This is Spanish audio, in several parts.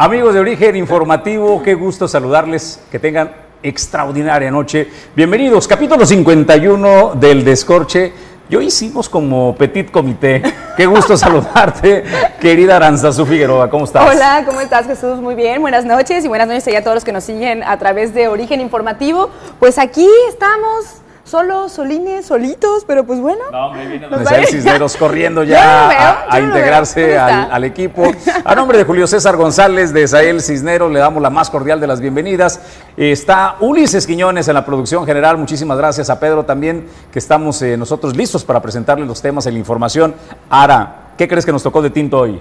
Amigos de Origen Informativo, qué gusto saludarles, que tengan extraordinaria noche. Bienvenidos, capítulo 51 del Descorche. Yo hicimos como petit comité. Qué gusto saludarte, querida Aranzazu Figueroa. ¿Cómo estás? Hola, ¿cómo estás, Jesús? Muy bien. Buenas noches y buenas noches a todos los que nos siguen a través de Origen Informativo. Pues aquí estamos solos, solines, solitos, pero pues bueno. No, hombre, vienen los Cisneros corriendo ya a, integrarse al, equipo. A nombre de Julio César González de Sael Cisneros le damos la más cordial de las bienvenidas. Está Ulises Quiñones en la producción general. Muchísimas gracias a Pedro también, que estamos eh, nosotros listos para presentarle los temas y la información. Ara, ¿qué crees que nos tocó de tinto hoy?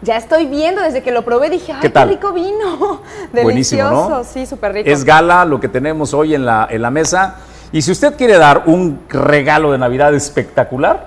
Ya estoy viendo, desde que lo probé dije, ay, qué, rico vino. Delicioso, sí, súper rico. Es gala lo que tenemos hoy en la, en la mesa. Y si usted quiere dar un regalo de Navidad espectacular,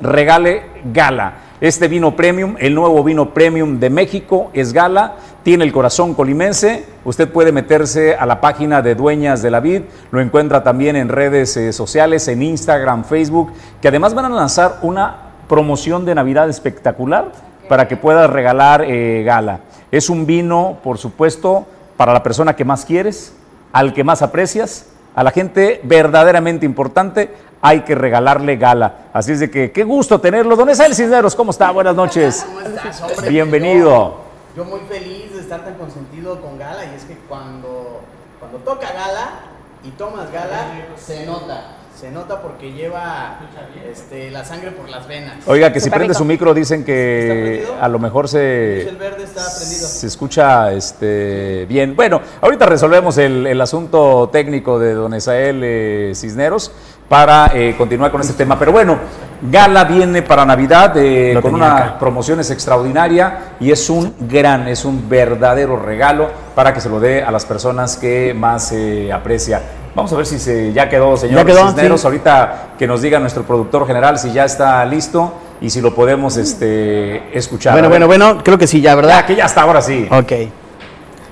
regale Gala. Este vino premium, el nuevo vino premium de México, es Gala, tiene el corazón colimense. Usted puede meterse a la página de Dueñas de la Vid, lo encuentra también en redes eh, sociales, en Instagram, Facebook, que además van a lanzar una promoción de Navidad espectacular para que pueda regalar eh, Gala. Es un vino, por supuesto, para la persona que más quieres, al que más aprecias a la gente verdaderamente importante hay que regalarle gala. Así es de que qué gusto tenerlo. Don Esael Cisneros, ¿cómo está? Buenas noches. ¿Cómo estás, hombre? Bienvenido. Yo, muy feliz de estar tan consentido con gala y es que cuando, cuando toca gala y tomas gala, se nota se nota porque lleva este, la sangre por las venas. Oiga, que si prende su micro dicen que a lo mejor se, el verde está prendido. se escucha este, bien. Bueno, ahorita resolvemos el, asunto técnico de don Esael eh, Cisneros para eh, continuar con este tema. Pero bueno, Gala viene para Navidad eh, con una promoción extraordinaria y es un gran, es un verdadero regalo para que se lo dé a las personas que más aprecia. Vamos a ver si se ya quedó, señor Cisneros. Ahorita que nos diga nuestro productor general si ya está listo y si lo podemos este, escuchar. Bueno, bueno, bueno, creo que sí, ya, ¿verdad? que ya está, ahora sí. Ok.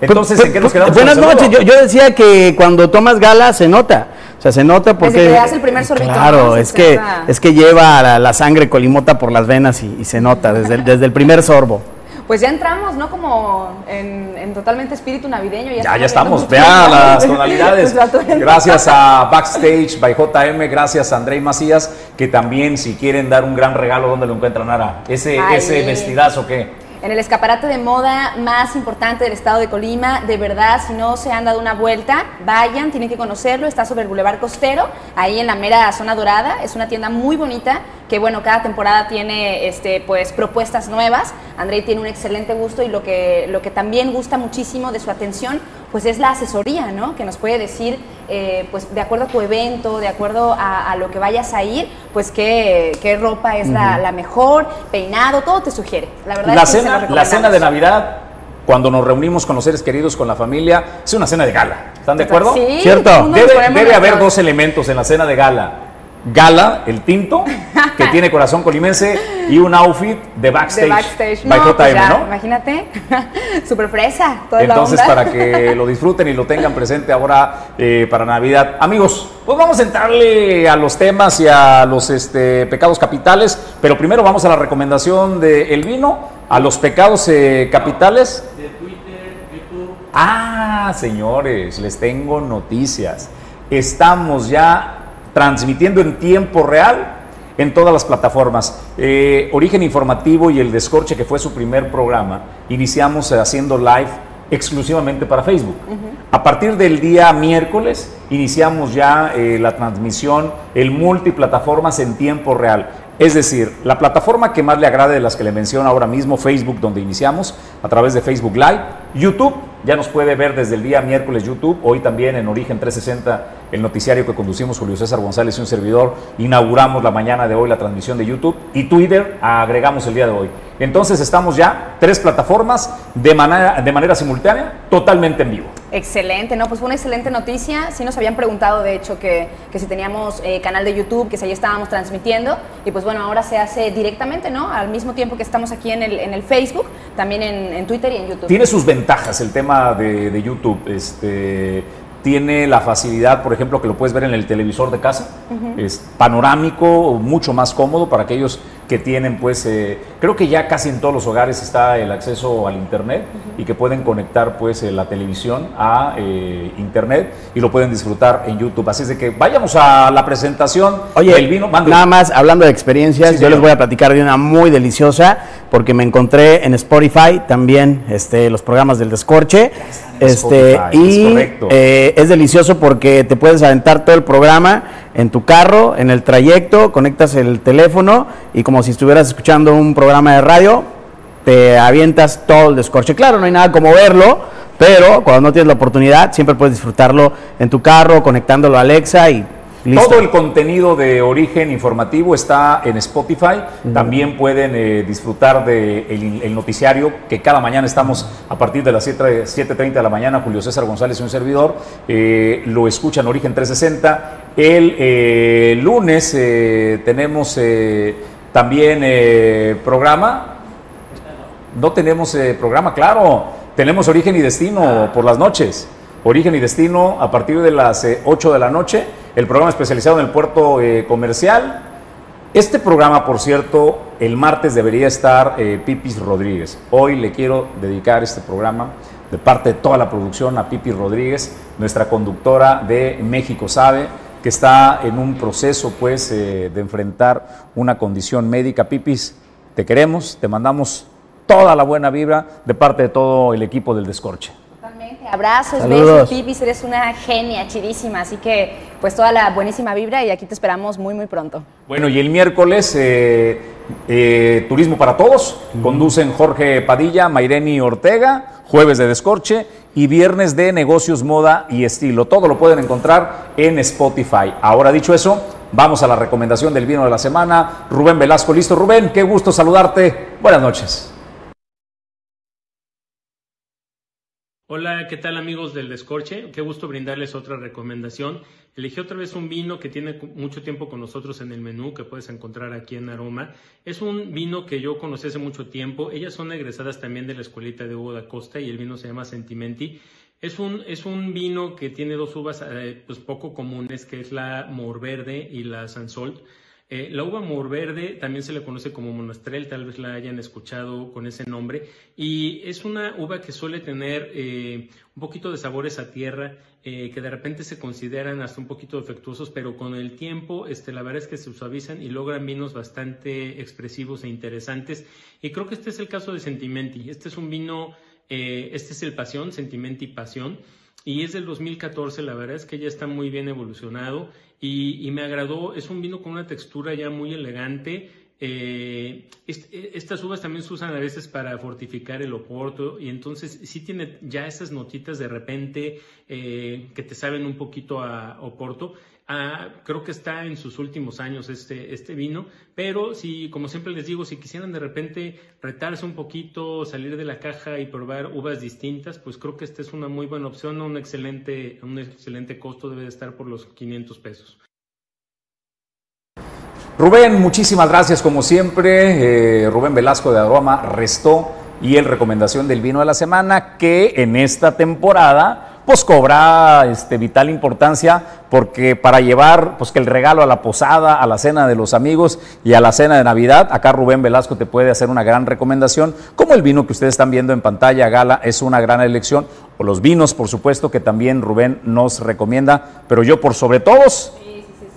Entonces, ¿en qué nos quedamos? Buenas noches. Yo, yo, decía que cuando tomas gala se nota. O sea, se nota porque. Desde que hace el primer sorbito. Claro, es que, es que lleva la, sangre colimota por las venas y, se nota desde desde el primer sorbo pues ya entramos, ¿no? Como en, totalmente espíritu navideño. Ya, ya, estamos. Vea las tonalidades. gracias a Backstage by JM, gracias a Andrei Macías, que también si quieren dar un gran regalo, ¿dónde lo encuentran, Ara? Ese, ese vestidazo que en el escaparate de moda más importante del estado de Colima. De verdad, si no se han dado una vuelta, vayan, tienen que conocerlo. Está sobre el Boulevard Costero, ahí en la mera zona dorada. Es una tienda muy bonita que, bueno, cada temporada tiene este, pues, propuestas nuevas. Andrei tiene un excelente gusto y lo que, lo que también gusta muchísimo de su atención pues es la asesoría, ¿no? Que nos puede decir, eh, pues de acuerdo a tu evento, de acuerdo a, lo que vayas a ir, pues qué, qué ropa es la, mejor, peinado, todo te sugiere. La verdad la cena, la cena de Navidad cuando nos reunimos con los seres queridos, con la familia, es una cena de gala. ¿Están de acuerdo? Sí, ¿Cierto? Debe, debe haber dos elementos en la cena de gala gala, el tinto, que tiene corazón colimense y un outfit de backstage. De backstage. No, pues ¿no? Imagínate, super fresa. Toda Entonces, para que lo disfruten y lo tengan presente ahora eh, para Navidad. Amigos, pues vamos a entrarle a los temas y a los este, pecados capitales, pero primero vamos a la recomendación del vino, a los pecados eh, capitales. De Twitter, YouTube. Ah, señores, les tengo noticias. Estamos ya transmitiendo en tiempo real en todas las plataformas. Eh, Origen Informativo y El Descorche, que fue su primer programa, iniciamos haciendo live exclusivamente para Facebook. A partir del día miércoles iniciamos ya eh, la transmisión, el multiplataformas en tiempo real. Es decir, la plataforma que más le agrade de las que le menciono ahora mismo, Facebook, donde iniciamos, a través de Facebook Live, YouTube, ya nos puede ver desde el día miércoles YouTube, hoy también en Origen 360, el noticiario que conducimos Julio César González y un servidor, inauguramos la mañana de hoy la transmisión de YouTube y Twitter agregamos el día de hoy. Entonces estamos ya tres plataformas de manera, de manera simultánea, totalmente en vivo. Excelente, no, pues fue una excelente noticia. Sí nos habían preguntado, de hecho, que, que si teníamos eh, canal de YouTube, que si ahí estábamos transmitiendo. Y pues bueno, ahora se hace directamente, ¿no? Al mismo tiempo que estamos aquí en el, en el Facebook, también en, en Twitter y en YouTube. Tiene sus ventajas el tema de, de YouTube. Este, tiene la facilidad, por ejemplo, que lo puedes ver en el televisor de casa. Es panorámico, mucho más cómodo para aquellos que tienen pues, eh, creo que ya casi en todos los hogares está el acceso al internet y que pueden conectar pues eh, la televisión a eh, internet y lo pueden disfrutar en YouTube. Así es de que vayamos a la presentación Oye, del vino. Nada más hablando de experiencias, Sí, yo señor. les voy a platicar de una muy deliciosa porque me encontré en Spotify también este, los programas del Descorche. Este, Spotify, y es eh, es delicioso porque te puedes aventar todo el programa en tu carro, en el trayecto, conectas el teléfono y como si estuvieras escuchando un programa de radio, te avientas todo el descorche. Claro, no hay nada como verlo, pero cuando no tienes la oportunidad, siempre puedes disfrutarlo en tu carro, conectándolo a Alexa y listo. Todo el contenido de origen informativo está en Spotify. También pueden eh, disfrutar del de el noticiario que cada mañana estamos a partir de las 7 7.30 de la mañana. Julio César González y un servidor eh, lo escuchan Origen 360. El eh, lunes eh, tenemos eh, también eh, programa. No tenemos eh, programa, claro. Tenemos Origen y Destino por las noches. Origen y Destino a partir de las eh, 8 de la noche. El programa especializado en el puerto eh, comercial. Este programa, por cierto, el martes debería estar eh, Pipis Rodríguez. Hoy le quiero dedicar este programa de parte de toda la producción a Pipis Rodríguez, nuestra conductora de México Sabe, que está en un proceso pues eh, de enfrentar una condición médica. Pipis, te queremos, te mandamos toda la buena vibra de parte de todo el equipo del Descorche. Abrazos, Saludos. besos, pipis, eres una genia chidísima, así que pues toda la buenísima vibra y aquí te esperamos muy muy pronto. Bueno, y el miércoles, eh, eh, Turismo para Todos, conducen Jorge Padilla, Maireni Ortega, jueves de Descorche y viernes de Negocios, Moda y Estilo. Todo lo pueden encontrar en Spotify. Ahora dicho eso, vamos a la recomendación del vino de la semana. Rubén Velasco, listo. Rubén, qué gusto saludarte. Buenas noches. Hola, ¿qué tal amigos del Descorche? Qué gusto brindarles otra recomendación. Elegí otra vez un vino que tiene mucho tiempo con nosotros en el menú, que puedes encontrar aquí en Aroma. Es un vino que yo conocí hace mucho tiempo. Ellas son egresadas también de la escuelita de Hugo da Costa y el vino se llama Sentimenti. Es un, es un vino que tiene dos uvas eh, pues poco comunes, que es la Morverde y la Sansolt. Eh, la uva morverde también se le conoce como monastrel, tal vez la hayan escuchado con ese nombre, y es una uva que suele tener eh, un poquito de sabores a tierra, eh, que de repente se consideran hasta un poquito defectuosos, pero con el tiempo este, la verdad es que se suavizan y logran vinos bastante expresivos e interesantes. Y creo que este es el caso de Sentimenti. Este es un vino, este es el Pasión, Sentimenti Pasión y es del 2014, la verdad es que ya está muy bien evolucionado y, y me agradó, es un vino con una textura ya muy elegante. eh, est- estas uvas también se usan a veces para fortificar el oporto y entonces sí tiene ya esas notitas de repente eh, que te saben un poquito a oporto. Creo que está en sus últimos años este, este vino, pero si, como siempre les digo, si quisieran de repente retarse un poquito, salir de la caja y probar uvas distintas, pues creo que esta es una muy buena opción, un excelente, un excelente costo debe de estar por los 500 pesos. Rubén, muchísimas gracias como siempre. Eh, Rubén Velasco de Aroma Restó y el recomendación del vino de la semana que en esta temporada pues cobra este, vital importancia porque para llevar pues que el regalo a la posada, a la cena de los amigos y a la cena de Navidad, acá Rubén Velasco te puede hacer una gran recomendación, como el vino que ustedes están viendo en pantalla, Gala, es una gran elección, o los vinos, por supuesto, que también Rubén nos recomienda, pero yo por sobre todos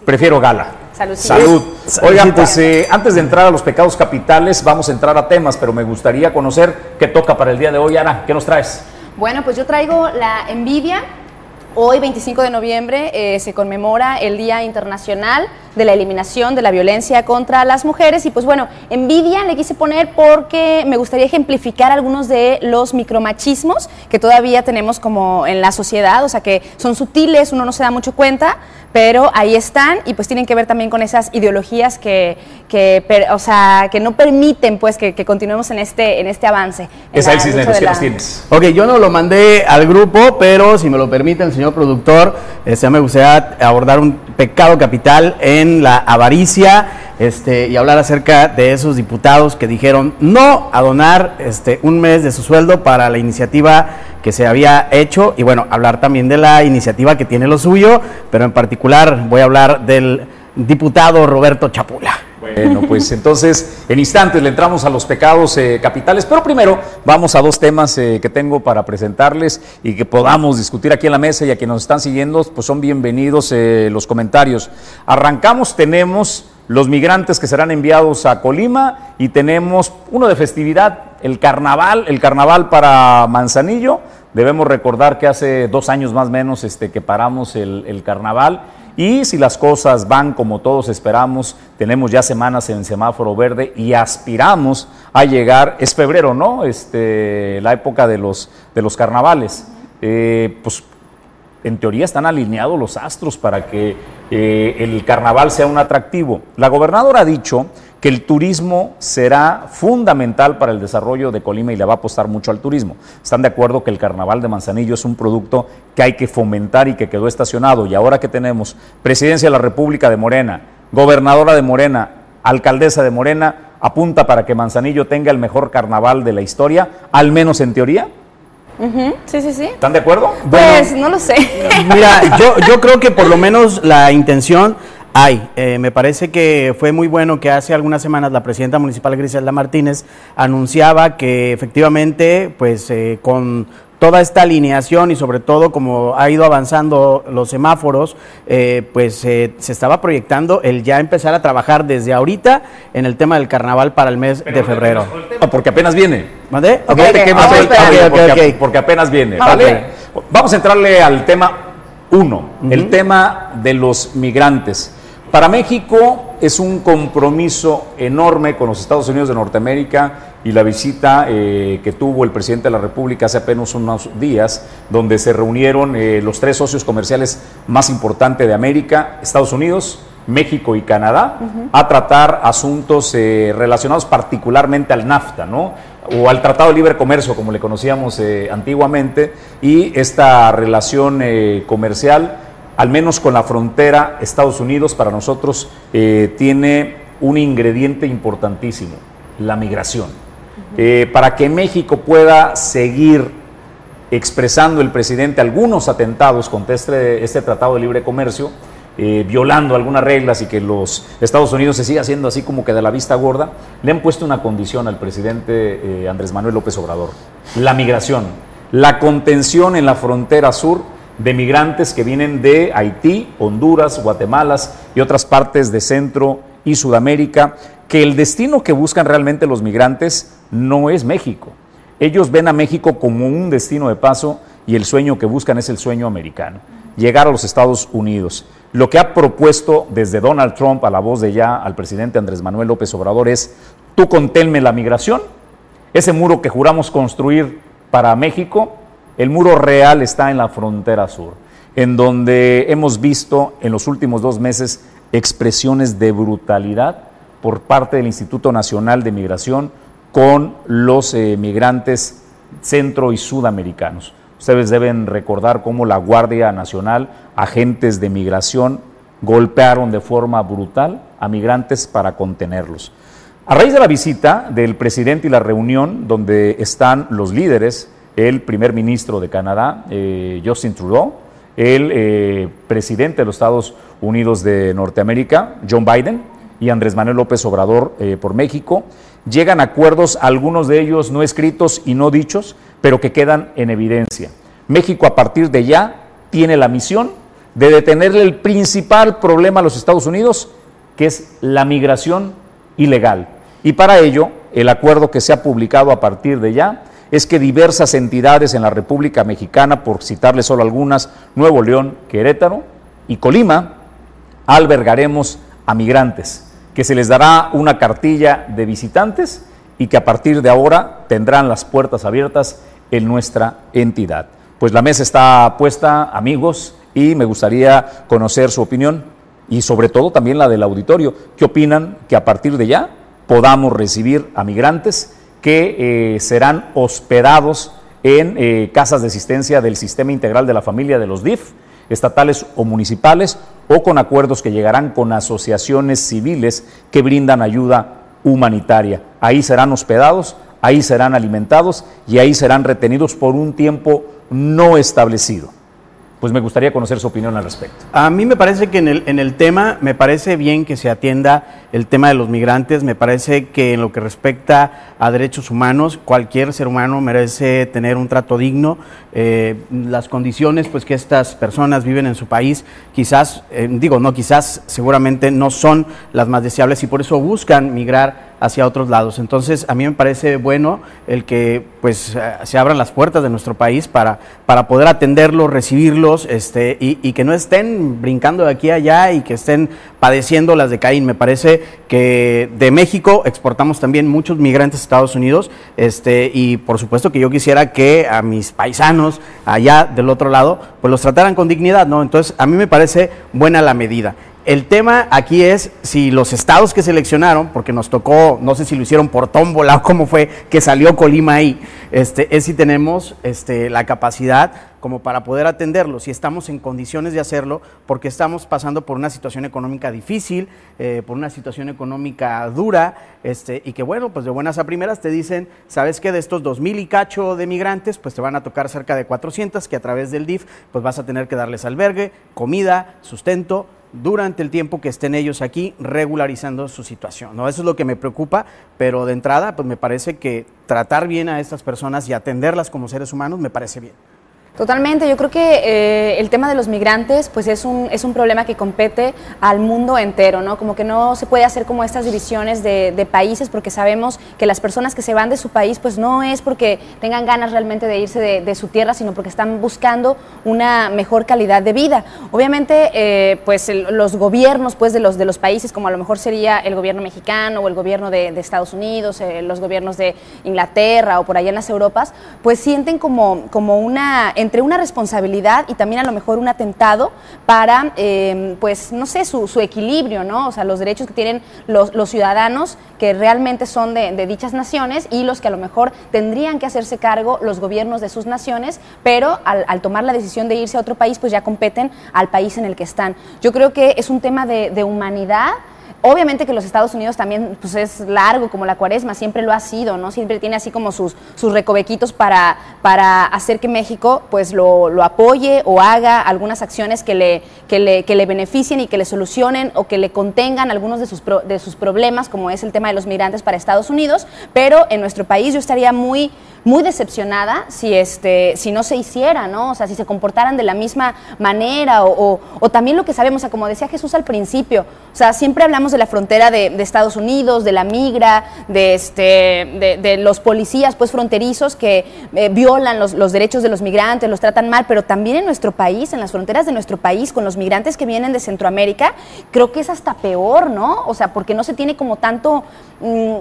prefiero Gala. Salud. Saludcita. Oigan, pues eh, antes de entrar a los pecados capitales, vamos a entrar a temas, pero me gustaría conocer qué toca para el día de hoy. Ana, ¿qué nos traes? Bueno, pues yo traigo la envidia. Hoy, 25 de noviembre, eh, se conmemora el Día Internacional de la Eliminación de la Violencia contra las Mujeres. Y pues bueno, envidia le quise poner porque me gustaría ejemplificar algunos de los micromachismos que todavía tenemos como en la sociedad, o sea que son sutiles, uno no se da mucho cuenta, pero ahí están y pues tienen que ver también con esas ideologías que, que, per- o sea, que no permiten pues que, que continuemos en este, en este avance. en lucha Cisneros, ¿qué la- tienes? Ok, yo no lo mandé al grupo, pero si me lo permite el señor productor, este, me gustaría abordar un pecado capital en la avaricia este, y hablar acerca de esos diputados que dijeron no a donar este, un mes de su sueldo para la iniciativa que se había hecho y bueno, hablar también de la iniciativa que tiene lo suyo, pero en particular voy a hablar del diputado Roberto Chapula. Bueno, pues entonces en instantes le entramos a los pecados eh, capitales, pero primero vamos a dos temas eh, que tengo para presentarles y que podamos discutir aquí en la mesa y a quienes nos están siguiendo, pues son bienvenidos eh, los comentarios. Arrancamos, tenemos los migrantes que serán enviados a Colima y tenemos uno de festividad, el carnaval, el carnaval para Manzanillo. Debemos recordar que hace dos años más o menos este, que paramos el, el carnaval y si las cosas van como todos esperamos, tenemos ya semanas en semáforo verde y aspiramos a llegar, es febrero, ¿no? Este, la época de los, de los carnavales. Eh, pues en teoría están alineados los astros para que eh, el carnaval sea un atractivo. La gobernadora ha dicho que el turismo será fundamental para el desarrollo de Colima y le va a apostar mucho al turismo. Están de acuerdo que el carnaval de Manzanillo es un producto que hay que fomentar y que quedó estacionado. Y ahora que tenemos presidencia de la República de Morena, gobernadora de Morena, alcaldesa de Morena, apunta para que Manzanillo tenga el mejor carnaval de la historia, al menos en teoría. Sí, sí, sí. ¿Están de acuerdo? Pues no lo sé. Mira, yo, yo creo que por lo menos la intención hay. Eh, me parece que fue muy bueno que hace algunas semanas la presidenta municipal Griselda Martínez anunciaba que efectivamente, pues eh, con toda esta alineación y sobre todo como ha ido avanzando los semáforos, eh, pues eh, se estaba proyectando el ya empezar a trabajar desde ahorita en el tema del carnaval para el mes de febrero. No, porque apenas viene. ¿Mande? No Ok, te a el porque, porque apenas viene. ¿vale? Vamos a entrarle al tema uno, el tema de los migrantes. Para México es un compromiso enorme con los Estados Unidos de Norteamérica y la visita eh, que tuvo el presidente de la República hace apenas unos días, donde se reunieron eh, los tres socios comerciales más importantes de América, Estados Unidos, México y Canadá, a tratar asuntos eh, relacionados particularmente al NAFTA, ¿no? o al Tratado de Libre Comercio, como le conocíamos antiguamente, y esta relación comercial, al menos con la frontera Estados Unidos, para nosotros eh, tiene un ingrediente importantísimo, la migración. Eh, para que México pueda seguir expresando el presidente algunos atentados contra este, este Tratado de Libre Comercio, eh, violando algunas reglas y que los Estados Unidos se siga haciendo así como que de la vista gorda, le han puesto una condición al presidente eh, Andrés Manuel López Obrador, la migración, la contención en la frontera sur de migrantes que vienen de Haití, Honduras, Guatemala y otras partes de Centro y Sudamérica, que el destino que buscan realmente los migrantes no es México. Ellos ven a México como un destino de paso y el sueño que buscan es el sueño americano, llegar a los Estados Unidos. Lo que ha propuesto desde Donald Trump a la voz de ya al presidente Andrés Manuel López Obrador es, tú conténme la migración, ese muro que juramos construir para México, el muro real está en la frontera sur, en donde hemos visto en los últimos dos meses expresiones de brutalidad por parte del Instituto Nacional de Migración con los eh, migrantes centro y sudamericanos. Ustedes deben recordar cómo la Guardia Nacional, agentes de migración, golpearon de forma brutal a migrantes para contenerlos. A raíz de la visita del presidente y la reunión donde están los líderes, el primer ministro de Canadá, eh, Justin Trudeau, el eh, presidente de los Estados Unidos de Norteamérica, John Biden, y Andrés Manuel López Obrador eh, por México, llegan a acuerdos, algunos de ellos no escritos y no dichos, pero que quedan en evidencia. México a partir de ya tiene la misión de detenerle el principal problema a los Estados Unidos, que es la migración ilegal. Y para ello, el acuerdo que se ha publicado a partir de ya es que diversas entidades en la República Mexicana, por citarle solo algunas, Nuevo León, Querétaro y Colima, albergaremos a migrantes, que se les dará una cartilla de visitantes y que a partir de ahora tendrán las puertas abiertas en nuestra entidad. Pues la mesa está puesta, amigos, y me gustaría conocer su opinión y sobre todo también la del auditorio. ¿Qué opinan que a partir de ya podamos recibir a migrantes que eh, serán hospedados en eh, casas de asistencia del Sistema Integral de la Familia de los DIF, estatales o municipales, o con acuerdos que llegarán con asociaciones civiles que brindan ayuda humanitaria. Ahí serán hospedados, ahí serán alimentados y ahí serán retenidos por un tiempo no establecido. Pues me gustaría conocer su opinión al respecto. A mí me parece que en el, en el tema, me parece bien que se atienda el tema de los migrantes, me parece que en lo que respecta a derechos humanos, cualquier ser humano merece tener un trato digno. Eh, las condiciones pues, que estas personas viven en su país, quizás, eh, digo, no, quizás seguramente no son las más deseables y por eso buscan migrar hacia otros lados. Entonces, a mí me parece bueno el que pues eh, se abran las puertas de nuestro país para, para poder atenderlos, este, y, y, que no estén brincando de aquí a allá y que estén padeciendo las de Caín. Me parece que de México exportamos también muchos migrantes a Estados Unidos este, y por supuesto que yo quisiera que a mis paisanos allá del otro lado pues los trataran con dignidad, ¿no? Entonces, a mí me parece buena la medida. El tema aquí es si los estados que seleccionaron, porque nos tocó, no sé si lo hicieron por tómbola o cómo fue que salió Colima ahí, este, es si tenemos este, la capacidad como para poder atenderlo, si estamos en condiciones de hacerlo, porque estamos pasando por una situación económica difícil, eh, por una situación económica dura, este, y que bueno, pues de buenas a primeras te dicen, sabes que de estos dos mil y cacho de migrantes, pues te van a tocar cerca de 400, que a través del DIF, pues vas a tener que darles albergue, comida, sustento, durante el tiempo que estén ellos aquí regularizando su situación. ¿no? Eso es lo que me preocupa, pero de entrada, pues me parece que tratar bien a estas personas y atenderlas como seres humanos me parece bien. Totalmente, yo creo que eh, el tema de los migrantes pues es un, es un problema que compete al mundo entero, ¿no? Como que no se puede hacer como estas divisiones de, países porque sabemos que las personas que se van de su país pues no es porque tengan ganas realmente de irse de, su tierra, sino porque están buscando una mejor calidad de vida. Obviamente eh, pues los gobiernos pues de los, de los países como a lo mejor sería el gobierno mexicano o el gobierno de, de Estados Unidos, eh, los gobiernos de Inglaterra o por allá en las Europas, pues sienten como, como una entre una responsabilidad y también a lo mejor un atentado para, eh, pues, no sé, su, su, equilibrio, ¿no? O sea, los derechos que tienen los, los ciudadanos que realmente son de, de, dichas naciones y los que a lo mejor tendrían que hacerse cargo los gobiernos de sus naciones, pero al, al tomar la decisión de irse a otro país, pues ya competen al país en el que están. Yo creo que es un tema de, de humanidad Obviamente que los Estados Unidos también pues, es largo como la cuaresma, siempre lo ha sido, ¿no? Siempre tiene así como sus, sus recovequitos para, para hacer que México pues lo, lo apoye o haga algunas acciones que le, que, le, que le beneficien y que le solucionen o que le contengan algunos de sus, pro, de sus problemas, como es el tema de los migrantes para Estados Unidos, pero en nuestro país yo estaría muy muy decepcionada si, este, si no se hiciera, ¿no? O sea, si se comportaran de la misma manera o, o, o también lo que sabemos, o sea, como decía Jesús al principio, o sea, siempre hablamos de la frontera de, Estados Unidos, de la migra, de, este, de, los policías pues fronterizos que eh, violan los derechos de los migrantes, los tratan mal, pero también en nuestro país, en las fronteras de nuestro país, con los migrantes que vienen de Centroamérica, creo que es hasta peor, ¿no? O sea, porque no se tiene como tanto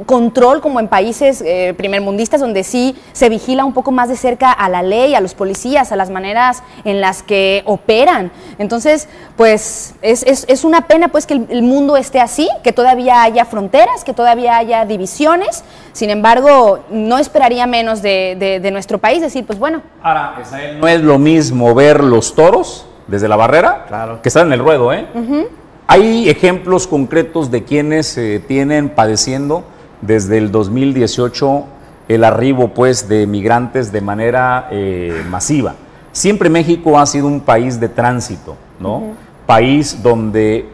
control como en países eh, primermundistas donde sí se vigila un poco más de cerca a la ley, a los policías, a las maneras en las que operan. Entonces, pues es, es, es una pena pues que el, el, mundo esté así, que todavía haya fronteras, que todavía haya divisiones. Sin embargo, no esperaría menos de, de, de nuestro país decir, pues bueno. Ahora, no es lo mismo ver los toros desde la barrera claro. que estar en el ruedo, ¿eh? Uh -huh. Hay ejemplos concretos de quienes eh, tienen padeciendo desde el 2018 el arribo pues de migrantes de manera eh, masiva. Siempre México ha sido un país de tránsito, ¿no? Uh -huh. País donde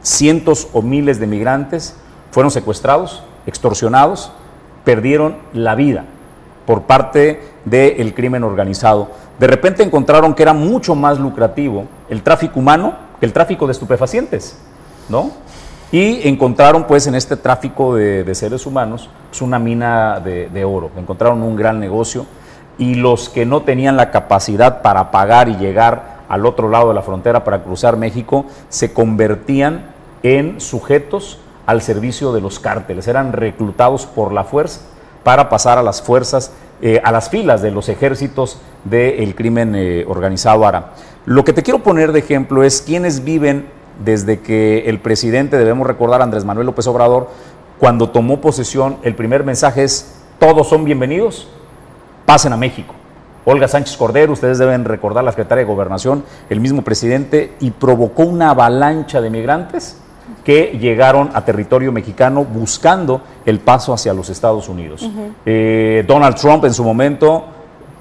cientos o miles de migrantes fueron secuestrados, extorsionados, perdieron la vida por parte del crimen organizado. De repente encontraron que era mucho más lucrativo el tráfico humano que el tráfico de estupefacientes, ¿no? Y encontraron pues en este tráfico de, de seres humanos pues, una mina de, de, oro, encontraron un gran negocio y los que no tenían la capacidad para pagar y llegar al otro lado de la frontera para cruzar México se convertían en sujetos al servicio de los cárteles, eran reclutados por la fuerza para pasar a las fuerzas, eh, a las filas de los ejércitos del crimen eh, organizado ahora. Lo que te quiero poner de ejemplo es quienes viven desde que el presidente, debemos recordar, Andrés Manuel López Obrador, cuando tomó posesión, el primer mensaje es, todos son bienvenidos, pasen a México. Olga Sánchez Cordero, ustedes deben recordar, la secretaria de Gobernación, el mismo presidente, y provocó una avalancha de migrantes que llegaron a territorio mexicano buscando el paso hacia los Estados Unidos. Uh -huh. eh, Donald Trump en su momento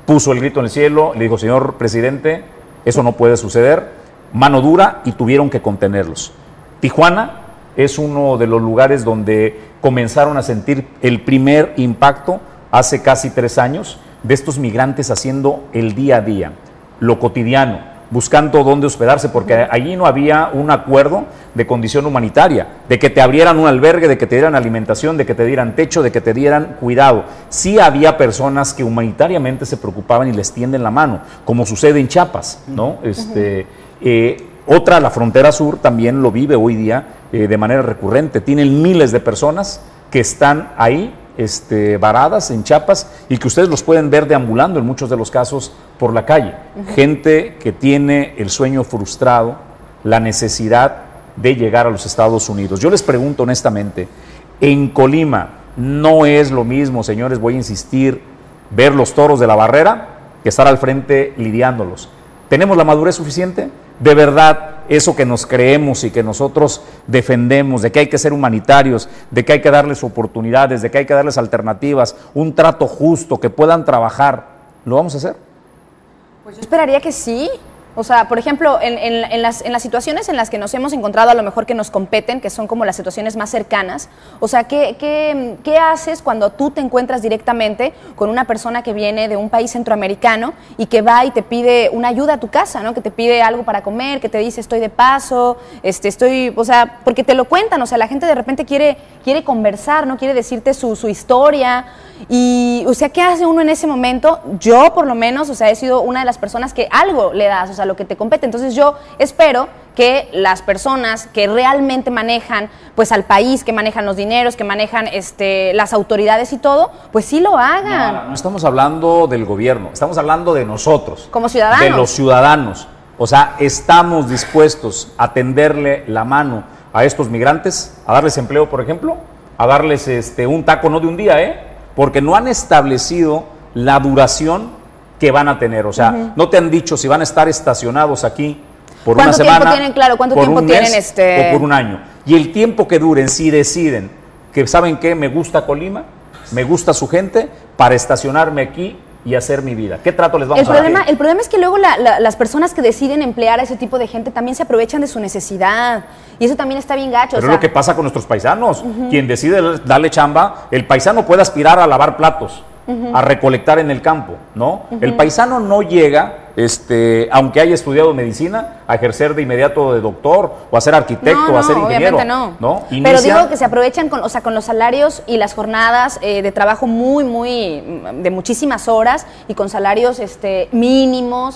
puso el grito en el cielo, le dijo, señor presidente, Eso no puede suceder. Mano dura y tuvieron que contenerlos. Tijuana es uno de los lugares donde comenzaron a sentir el primer impacto hace casi tres años de estos migrantes haciendo el día a día, lo cotidiano, buscando dónde hospedarse, porque allí no había un acuerdo de condición humanitaria, de que te abrieran un albergue, de que te dieran alimentación, de que te dieran techo, de que te dieran cuidado. Sí había personas que humanitariamente se preocupaban y les tienden la mano, como sucede en Chiapas, ¿no? Este, eh, otra, la frontera sur, también lo vive hoy día eh, de manera recurrente. Tienen miles de personas que están ahí este, varadas en Chiapas y que ustedes los pueden ver deambulando en muchos de los casos por la calle. Gente que tiene el sueño frustrado, la necesidad de llegar a los Estados Unidos. Yo les pregunto honestamente, en Colima no es lo mismo, señores, voy a insistir, ver los toros de la barrera que estar al frente lidiándolos. ¿Tenemos la madurez suficiente? De verdad, eso que nos creemos y que nosotros defendemos, de que hay que ser humanitarios, de que hay que darles oportunidades, de que hay que darles alternativas, un trato justo, que puedan trabajar, ¿lo vamos a hacer? Pues yo esperaría que sí. O sea, por ejemplo, en, las, situaciones en las que nos hemos encontrado a lo mejor que nos competen, que son como las situaciones más cercanas, o sea, ¿qué, haces cuando tú te encuentras directamente con una persona que viene de un país centroamericano y que va y te pide una ayuda a tu casa, ¿no? Que te pide algo para comer, que te dice estoy de paso, este, estoy, o sea, porque te lo cuentan, o sea, la gente de repente quiere, quiere conversar, ¿no? Quiere decirte su historia. Y, o sea, ¿qué hace uno en ese momento? Yo, por lo menos, o sea, he sido una de las personas que algo le das, o sea, lo que te compete. Entonces, yo espero que las personas que realmente manejan, pues, al país, que manejan los dineros, que manejan, este, las autoridades y todo, pues sí lo hagan. No estamos hablando del gobierno, estamos hablando de nosotros. Como ciudadanos. De los ciudadanos. O sea, estamos dispuestos a tenderle la mano a estos migrantes, a darles empleo, por ejemplo, a darles este, un taco no de un día, ¿eh? Porque no han establecido la duración que van a tener. O sea, no te han dicho si van a estar estacionados aquí por una ¿Cuánto tiempo semana, tienen, claro, cuánto por tiempo un tienen, mes este- o por un año. Y el tiempo que duren, si deciden que saben qué, me gusta Colima, me gusta su gente, para estacionarme aquí y hacer mi vida. ¿Qué trato les vamos El a dar? el problema es que luego la- la- las personas que deciden emplear a ese tipo de gente también se aprovechan de su necesidad. Y eso también está bien gacho. o Pero sea, es lo que pasa con nuestros paisanos. Quien decide darle chamba, el paisano puede aspirar a lavar platos, a recolectar en el campo, ¿no? El paisano no llega, este, aunque haya estudiado medicina, a ejercer de inmediato de doctor, o a ser arquitecto, no, o a ser no, ingeniero. obviamente no. Pero digo que se aprovechan con, o sea, con los salarios y las jornadas eh, de trabajo muy, muy, mm, de muchísimas horas y con salarios este, mínimos.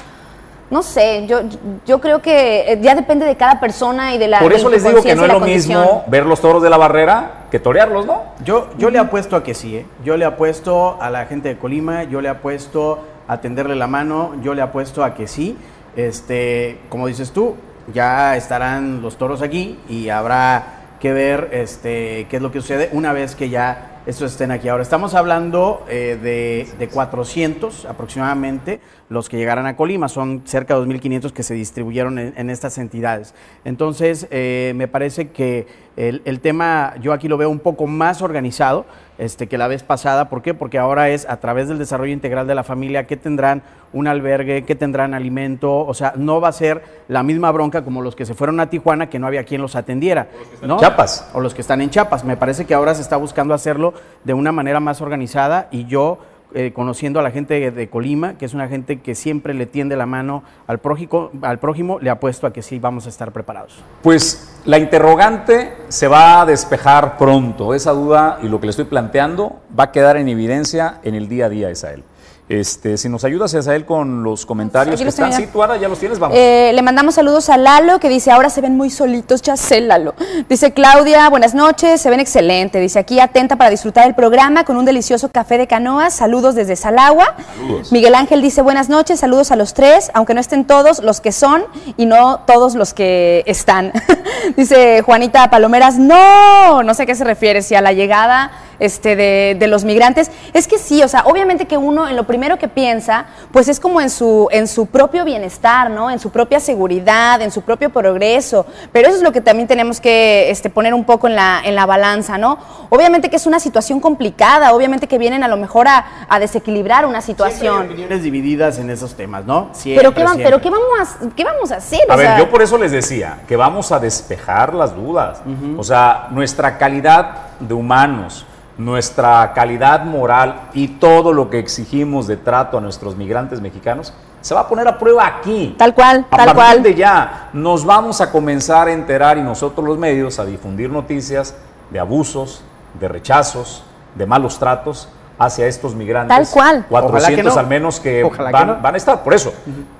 No sé, yo, yo creo que eh, ya depende de cada persona y de la Por eso les digo que no es lo condición. mismo ver los toros de la barrera que torearlos, ¿no? Yo, yo le apuesto a que sí, ¿eh? Yo le apuesto a la gente de Colima, yo le apuesto a tenderle la mano, yo le apuesto a que sí. Este, como dices tú, ya estarán los toros aquí y habrá que ver este, qué es lo que sucede una vez que ya estos estén aquí. Ahora, estamos hablando eh, de, de 400 aproximadamente los que llegarán a Colima, son cerca de 2.500 que se distribuyeron en, en estas entidades. Entonces, eh, me parece que el, el tema, yo aquí lo veo un poco más organizado este, que la vez pasada. ¿Por qué? Porque ahora es a través del desarrollo integral de la familia que tendrán un albergue, que tendrán alimento, o sea, no va a ser la misma bronca como los que se fueron a Tijuana, que no había quien los atendiera. ¿no? Chiapas. O los que están en Chiapas. Me parece que ahora se está buscando hacerlo de una manera más organizada y yo, eh, conociendo a la gente de, Colima, que es una gente que siempre le tiende la mano al prójimo, al prójimo, le apuesto a que sí vamos a estar preparados. Pues la interrogante se va a despejar pronto. Esa duda y lo que le estoy planteando va a quedar en evidencia en el día a día, Isael. Este, si nos ayudas, Isael, con los comentarios Aquí que los están. tú ahora ya los tienes, vamos. Eh, le mandamos saludos a Lalo, que dice, ahora se ven muy solitos, ya sé, Lalo. Dice Claudia, buenas noches, se ven excelente. Dice, aquí atenta para disfrutar el programa con un delicioso café de canoas. Saludos desde Salagua. Saludos. Miguel Ángel dice, buenas noches, saludos a los tres, aunque no estén todos los que son y no todos los que están. dice Juanita Palomeras, no, no sé a qué se refiere, si a la llegada este, de, de los migrantes. Es que sí, o sea, obviamente que uno en lo primero que piensa, pues es como en su, en su propio bienestar, ¿no? En su propia seguridad, en su propio progreso. Pero eso es lo que también tenemos que este, poner un poco en la, en la balanza, ¿no? Obviamente que es una situación complicada, obviamente que vienen a lo mejor a, a desequilibrar una Siempre hay situación. opiniones divididas en esos temas, ¿no? Siempre, Pero ¿qué, va- pero ¿qué, vamos a, ¿qué vamos a hacer? A O ver, sea, yo por eso les decía que vamos a despejar las dudas. O sea, nuestra calidad de humanos, nuestra calidad moral y todo lo que exigimos de trato a nuestros migrantes mexicanos se va a poner a prueba aquí. Tal cual, A tal partir cual. de ya nos vamos a comenzar a enterar y nosotros los medios a difundir noticias de abusos, de rechazos, de malos tratos hacia estos migrantes. Tal cual. Ojalá que 400 no. al menos que Ojalá que van, no. van a estar. Por eso,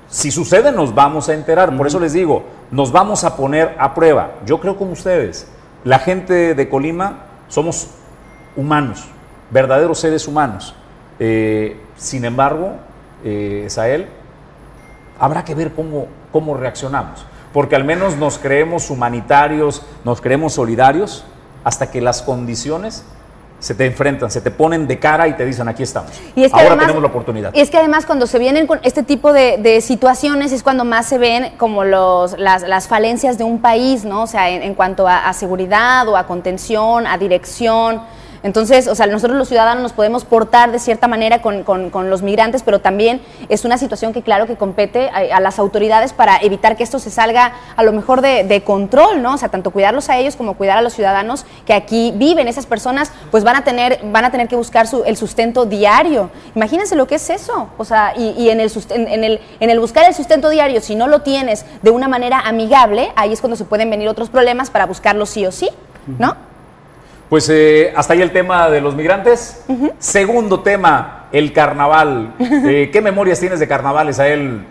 si sucede, nos vamos a enterar. Por eso les digo, nos vamos a poner a prueba. Yo creo como ustedes, la gente de Colima somos humanos, verdaderos seres humanos. Eh, sin embargo, eh, Sael, habrá que ver cómo, cómo reaccionamos. Porque al menos nos creemos humanitarios, nos creemos solidarios, hasta que las condiciones se te enfrentan, se te ponen de cara y te dicen, aquí estamos. Y es que Ahora además- tenemos la oportunidad. Y es que además cuando se vienen con este tipo de, de situaciones es cuando más se ven como los, las, las falencias de un país, ¿no? O sea, en, en cuanto a, a seguridad o a contención, a dirección. Entonces, o sea, nosotros los ciudadanos nos podemos portar de cierta manera con, con- los migrantes, pero también es una situación que claro que compete a, a las autoridades para evitar que esto se salga a lo mejor de, de control, ¿no? O sea, tanto cuidarlos a ellos como cuidar a los ciudadanos que aquí viven. Esas personas pues van a tener, van a tener que buscar su- el sustento diario. Imagínense lo que es eso. O sea, y, y en, el susten- en, el, en el buscar el sustento diario, si no lo tienes de una manera amigable, ahí es cuando se pueden venir otros problemas para buscarlo sí o sí, ¿no? Pues eh, hasta ahí el tema de los migrantes. Segundo tema, el carnaval. Eh, ¿Qué memorias tienes de carnavales a él?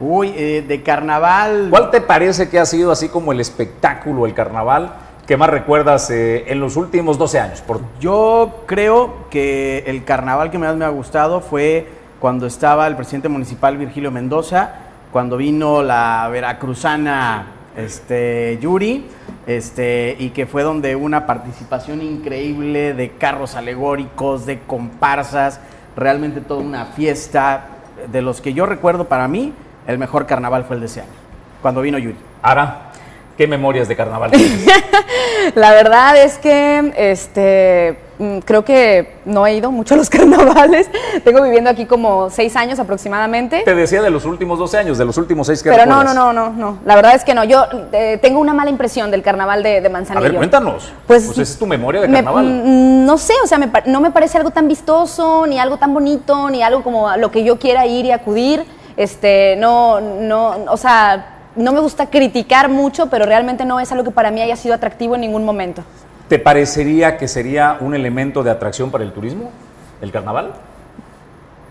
Uy, eh, de carnaval. ¿Cuál te parece que ha sido así como el espectáculo, el carnaval, que más recuerdas eh, en los últimos 12 años? Por- Yo creo que el carnaval que más me ha gustado fue cuando estaba el presidente municipal Virgilio Mendoza, cuando vino la veracruzana este, Yuri, este, y que fue donde una participación increíble de carros alegóricos, de comparsas, realmente toda una fiesta. De los que yo recuerdo para mí, el mejor carnaval fue el de ese año, cuando vino Yuri. Ara, ¿qué memorias de carnaval tienes? La verdad es que este, mm, creo que no he ido mucho a los carnavales. Tengo viviendo aquí como seis años aproximadamente. Te decía de los últimos 12 años, de los últimos 6 que Pero no, no, no, no, no. La verdad es que no. Yo eh, tengo una mala impresión del carnaval de, de A ver, cuéntanos. Pues, Pues, es tu memoria de carnaval. mm, no sé, o sea, me no me parece algo tan vistoso, ni algo tan bonito, ni algo como a lo que yo quiera ir y acudir. Este, no, no, o sea, no me gusta criticar mucho, pero realmente no es algo que para mí haya sido atractivo en ningún momento. ¿Te parecería que sería un elemento de atracción para el turismo, el carnaval?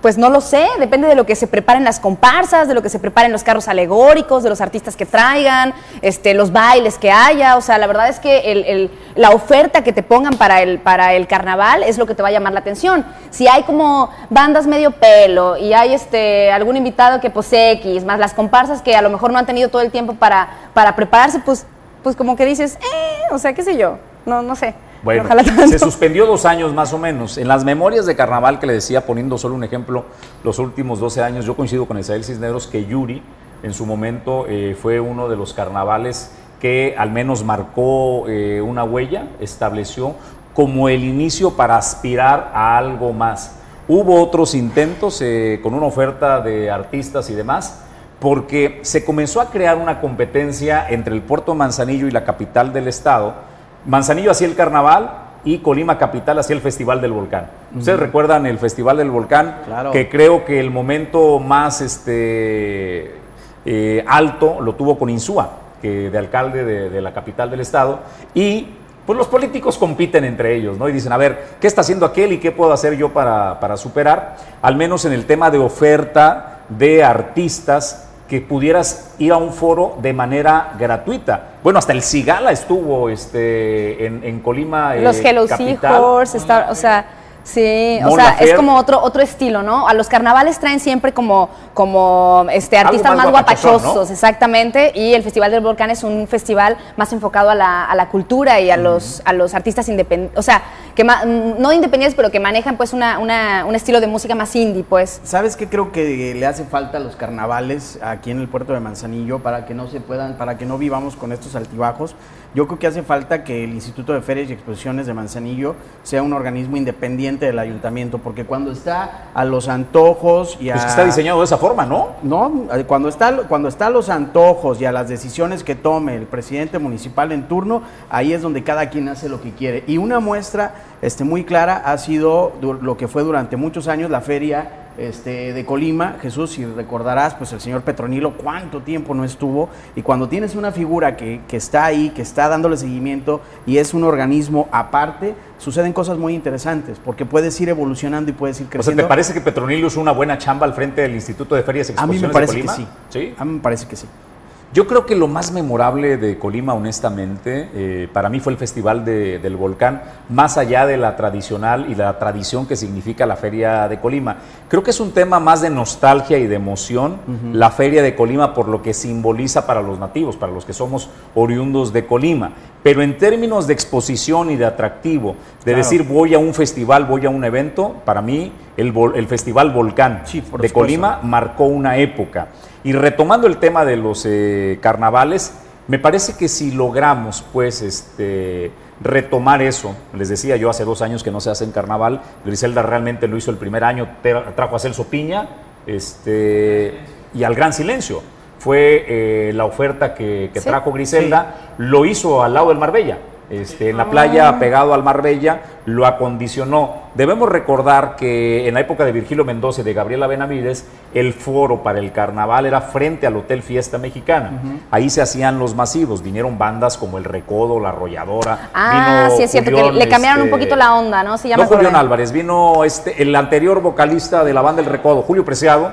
Pues no lo sé, depende de lo que se preparen las comparsas, de lo que se preparen los carros alegóricos, de los artistas que traigan, este, los bailes que haya. O sea, la verdad es que el- el- la oferta que te pongan para el, para el carnaval es lo que te va a llamar la atención. Si hay como bandas medio pelo y hay este, algún invitado que pues X, más las comparsas que a lo mejor no han tenido todo el tiempo para, para prepararse, pues, pues como que dices, eh, o sea, qué sé yo, no, no sé. Bueno, se suspendió dos años más o menos. En las memorias de carnaval que le decía, poniendo solo un ejemplo, los últimos 12 años, yo coincido con Isabel Cisneros que Yuri en su momento eh, fue uno de los carnavales que al menos marcó eh, una huella, estableció como el inicio para aspirar a algo más. Hubo otros intentos eh, con una oferta de artistas y demás, porque se comenzó a crear una competencia entre el puerto Manzanillo y la capital del estado. Manzanillo hacía el carnaval y Colima capital hacía el Festival del Volcán. Ustedes recuerdan el Festival del Volcán, Claro. que creo que el momento más este, eh, alto lo tuvo con Insúa, que de alcalde de, de la capital del estado, y pues los políticos compiten entre ellos, ¿no? Y dicen, a ver, ¿qué está haciendo aquel y qué puedo hacer yo para, para superar? Al menos en el tema de oferta de artistas que pudieras ir a un foro de manera gratuita. Bueno, hasta el Cigala estuvo este, en, en Colima. eh, Los Hello capital. Seahorse, está- o sea, Sí, o sea, es como otro otro estilo, ¿no? A los carnavales traen siempre como, como este, Algo artistas más más, guapachosos, ¿no? exactamente. Y el Festival del Volcán es un festival más enfocado a la, a la cultura y a los, a los artistas independientes, o sea, que no independientes, pero que manejan pues una, una- un estilo de música más indie, pues. ¿Sabes qué creo que le hace falta a los carnavales aquí en el puerto de Manzanillo para que no se puedan, para que no vivamos con estos altibajos? Yo creo que hace falta que el Instituto de Ferias y Exposiciones de Manzanillo sea un organismo independiente del ayuntamiento, porque cuando está a los antojos y a... Pues que está diseñado de esa forma, ¿no? No, eh, cuando está, cuando está a los antojos y a las decisiones que tome el presidente municipal en turno, ahí es donde cada quien hace lo que quiere. Y una muestra este, muy clara ha sido lo que fue durante muchos años la feria este, de Colima. Jesús, si recordarás, pues el señor Petronilo cuánto tiempo no estuvo. Y cuando tienes una figura que, que está ahí, que está dándole seguimiento y es un organismo aparte, suceden cosas muy interesantes, porque puedes ir evolucionando y puedes ir O sea, creciendo. ¿te parece que Petronilio hizo una buena chamba al frente del Instituto de Ferias y a mí me Exposiciones parece de que Colima? sí. ¿Sí? A mí me parece que sí. Yo creo que lo más memorable de Colima, honestamente, eh, para mí fue el Festival de- del Volcán, más allá de la tradicional y la tradición que significa la Feria de Colima. Creo que es un tema más de nostalgia y de emoción, la Feria de Colima, por lo que simboliza para los nativos, para los que somos oriundos de Colima. Pero en términos de exposición y de atractivo, de Claro. decir voy a un festival, voy a un evento, para mí el, Festival Volcán Sí, de supuesto. Colima marcó una época. Y retomando el tema de los eh, carnavales, me parece que si logramos, pues, este, retomar eso, les decía yo hace dos años que no se hace en carnaval, Griselda realmente lo hizo el primer año, tra- trajo a Celso Piña este, y al Gran Silencio. Fue eh, la oferta que, que Sí. trajo Griselda, lo hizo al lado del Marbella. Este, en la playa pegado al Marbella, lo acondicionó. Debemos recordar que en la época de Virgilio Mendoza y de Gabriela Benavides, el foro para el carnaval era frente al Hotel Fiesta Mexicana. Ahí se hacían los masivos. Vinieron bandas como El Recodo, La Arrolladora. Ah, vino sí es cierto, que le cambiaron un este, poquito la onda, ¿no? Sí, ya no. Julián Álvarez, vino este, el anterior vocalista de la banda El Recodo, Julio Preciado,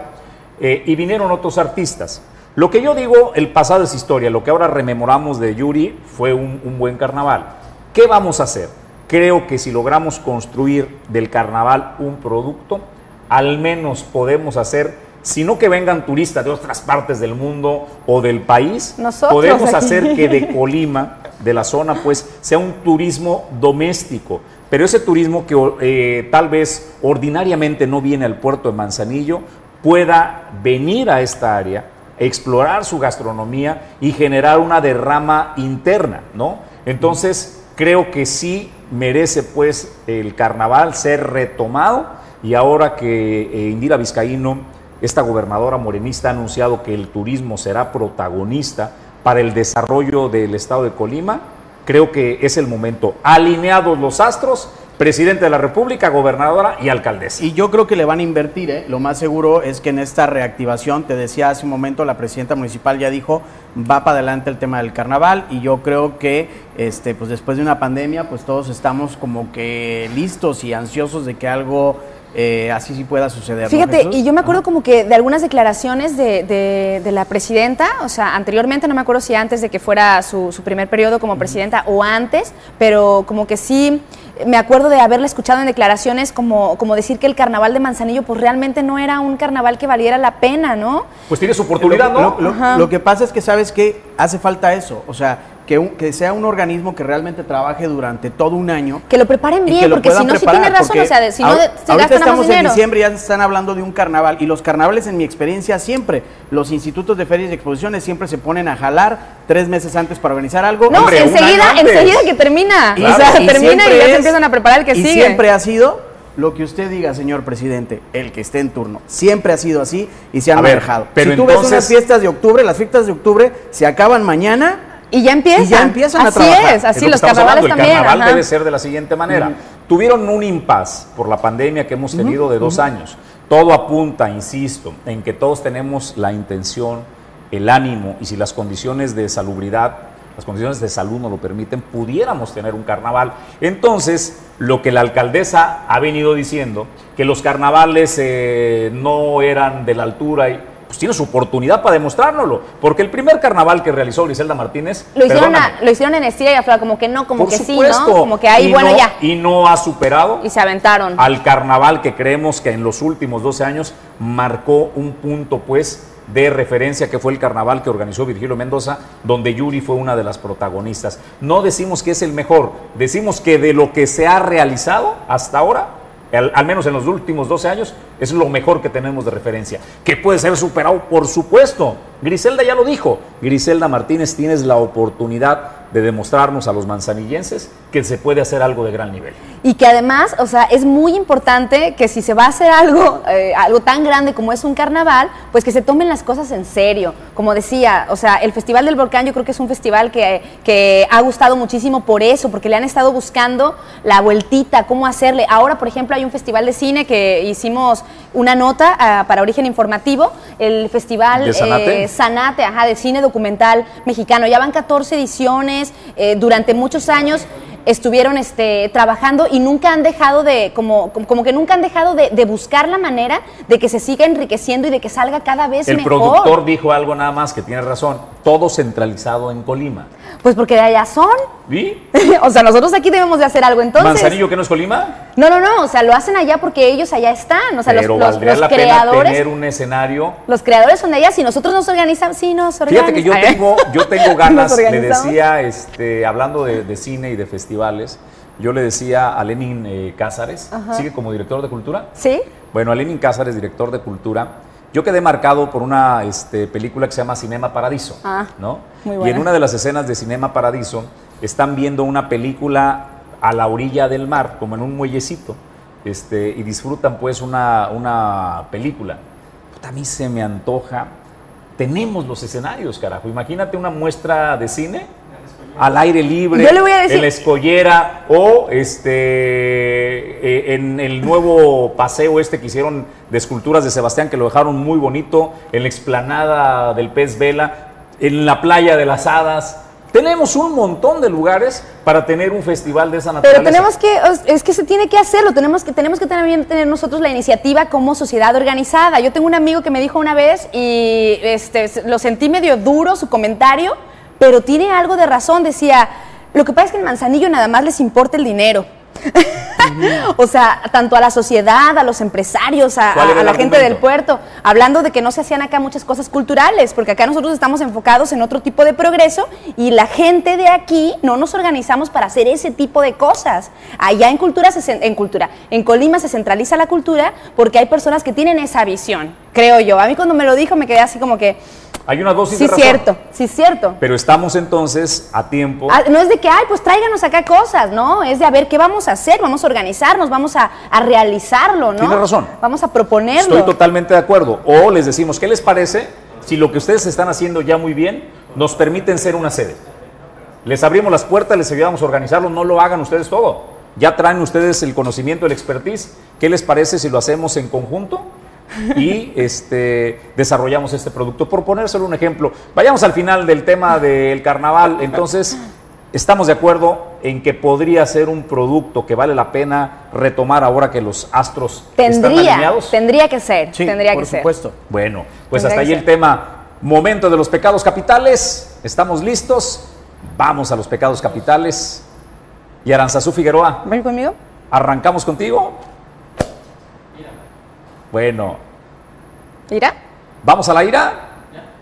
eh, y vinieron otros artistas. Lo que yo digo, el pasado es historia, lo que ahora rememoramos de Yuri fue un, un buen carnaval. ¿Qué vamos a hacer? Creo que si logramos construir del carnaval un producto, al menos podemos hacer, si no que vengan turistas de otras partes del mundo o del país, Nosotros podemos aquí. hacer que de Colima, de la zona, pues sea un turismo doméstico. Pero ese turismo que eh, tal vez ordinariamente no viene al puerto de Manzanillo, pueda venir a esta área, explorar su gastronomía y generar una derrama interna, ¿no? Entonces, creo que sí merece pues el carnaval ser retomado y ahora que eh, Indira Vizcaíno, esta gobernadora morenista, ha anunciado que el turismo será protagonista para el desarrollo del estado de Colima, creo que es el momento. Alineados los astros, presidente de la República, gobernadora y alcaldesa. Y yo creo que le van a invertir, ¿eh? Lo más seguro es que en esta reactivación, te decía hace un momento, la presidenta municipal ya dijo, va para adelante el tema del carnaval y yo creo que este, pues después de una pandemia, pues todos estamos como que listos y ansiosos de que algo eh, así sí pueda suceder. ¿no, Fíjate, y yo me acuerdo como que de algunas declaraciones de, de- de la presidenta, o sea, anteriormente, no me acuerdo si antes de que fuera su, su primer periodo como presidenta o antes, pero como que sí, me acuerdo de haberla escuchado en declaraciones como, como decir que el carnaval de Manzanillo pues realmente no era un carnaval que valiera la pena, ¿no? Pues tiene su oportunidad, Lo- ¿no? Lo, lo que pasa es que sabes que hace falta eso, o sea, que, un- que sea un organismo que realmente trabaje durante todo un año. Que lo preparen y bien, que lo porque puedan si no, preparar, tiene razón, o sea, si no, ahor- se ahorita estamos en diciembre, ya se están hablando de un carnaval, y los carnavales, en mi experiencia, siempre, los institutos de ferias y exposiciones siempre se ponen a jalar tres meses antes para organizar algo. No, Hombre, enseguida, enseguida que termina. Y- o sea, y termina y ya se empiezan a preparar el que y sigue. siempre ha sido lo que usted diga, señor presidente, el que esté en turno. Siempre ha sido así y se han manejado. si tú ves unas fiestas de octubre, las fiestas de octubre se acaban mañana. Y ya empiezan. Y ya empiezan a así trabajar. es, así los carnavales hablando, también. El carnaval ajá. debe ser de la siguiente manera. Tuvieron un impas por la pandemia que hemos tenido de dos años. Todo apunta, insisto, en que todos tenemos la intención, el ánimo y si las condiciones de salubridad, las condiciones de salud nos lo permiten, pudiéramos tener un carnaval. Entonces, lo que la alcaldesa ha venido diciendo, que los carnavales eh, no eran de la altura y pues tiene su oportunidad para demostrárnoslo. Porque el primer carnaval que realizó Griselda Martínez. Lo hicieron, a- lo hicieron en estira y afloja, como que no, como por que supuesto, sí, ¿no? Como que ahí, y bueno, no- ya. Y no ha superado Y se aventaron. al carnaval que creemos que en los últimos 12 años marcó un punto, pues, de referencia que fue el carnaval que organizó Virgilio Mendoza, donde Yuri fue una de las protagonistas. No decimos que es el mejor, decimos que de lo que se ha realizado hasta ahora, al, al menos en los últimos 12 años, es lo mejor que tenemos de referencia. Que puede ser superado, por supuesto. Griselda ya lo dijo. Griselda Martínez, tienes la oportunidad de demostrarnos a los manzanillenses que se puede hacer algo de gran nivel. Y que además, o sea, es muy importante que si se va a hacer algo, eh, algo tan grande como es un carnaval, pues que se tomen las cosas en serio. Como decía, o sea, el Festival del Volcán yo creo que es un festival que, que ha gustado muchísimo por eso, porque le han estado buscando la vueltita, cómo hacerle. Ahora, por ejemplo, hay un festival de cine que hicimos una nota ah, para Origen Informativo, el Festival eh, Sanate, ajá, de cine documental mexicano. Ya van 14 ediciones, eh, durante muchos años estuvieron este, trabajando y nunca han dejado de, como, como, que nunca han dejado de, de buscar la manera de que se siga enriqueciendo y de que salga cada vez El mejor. productor dijo algo nada más que tiene razón. Todo centralizado en Colima. Pues porque de allá son. ¿Y? o sea, nosotros aquí debemos de hacer algo entonces. ¿Manzanillo que no es Colima? No, no, no, o sea, lo hacen allá porque ellos allá están. O sea, los, Pero los- valdría los la pena tener un escenario. Los creadores son de allá, si nosotros nos organizamos, sí nos organizamos. Fíjate que yo tengo, yo tengo ganas, le decía, este, hablando de, de cine y de festivales, yo le decía a Lenin eh, Cázares, sigue como director de cultura. ¿Sí? Bueno, a Lenin Cázares, director de cultura, yo quedé marcado por una este, película que se llama Cinema Paradiso, Ah, ¿no? muy Y buena. en una de las escenas de Cinema Paradiso están viendo una película a la orilla del mar, como en un muellecito, este, y disfrutan pues una, una película. Puta, a mí se me antoja. Tenemos los escenarios, carajo. Imagínate una muestra de cine al aire libre, Yo le voy a decir- en la escollera o este eh, en el nuevo paseo este que hicieron de esculturas de Sebastián que lo dejaron muy bonito en la explanada del pez vela en la playa de las hadas tenemos un montón de lugares para tener un festival de esa naturaleza Pero tenemos que, es que se tiene que hacerlo, tenemos que, tenemos que también tener nosotros la iniciativa como sociedad organizada. Yo tengo un amigo que me dijo una vez y este, lo sentí medio duro su comentario, pero tiene algo de razón. Decía, lo que pasa es que en Manzanillo nada más les importa el dinero. o sea, tanto a la sociedad, a los empresarios, a, ¿Cuál a- era a el la gente del puerto, hablando de que no se hacían acá muchas cosas culturales, porque acá nosotros estamos enfocados en otro tipo de progreso y la gente de aquí no nos organizamos para hacer ese tipo de cosas. Allá en cultura, se en cultura, en Colima se centraliza la cultura porque hay personas que tienen esa visión, creo yo. A mí cuando me lo dijo me quedé así como que, hay una dosis sí, de razón cierto, sí, cierto. pero estamos entonces a tiempo Ah, no es de que, ay, pues tráiganos acá cosas, ¿no? Es de a ver qué vamos a hacer, vamos a organizarnos, vamos a, a realizarlo, ¿no? Tiene razón. Vamos a proponerlo. Estoy totalmente de acuerdo. O les decimos, ¿qué les parece si lo que ustedes están haciendo ya muy bien nos permiten ser una sede? Les abrimos las puertas, les ayudamos a organizarlo, no lo hagan ustedes todo. Ya traen ustedes el conocimiento, el expertise. ¿Qué les parece si lo hacemos en conjunto? Y este, desarrollamos este producto. Por ponérselo un ejemplo, vayamos al final del tema del carnaval. Entonces, estamos de acuerdo en que podría ser un producto que vale la pena retomar ahora que los astros están alineados. tendría que ser, Sí, tendría por que ser. supuesto. Bueno, pues Tendría hasta ahí el tema. Momento de los pecados capitales. ¿Estamos listos? Vamos a los pecados capitales. Y Aranzazú Figueroa, ¿Va a ir conmigo? ¿arrancamos contigo? Bueno, ¿Irá? ¿vamos a la ira?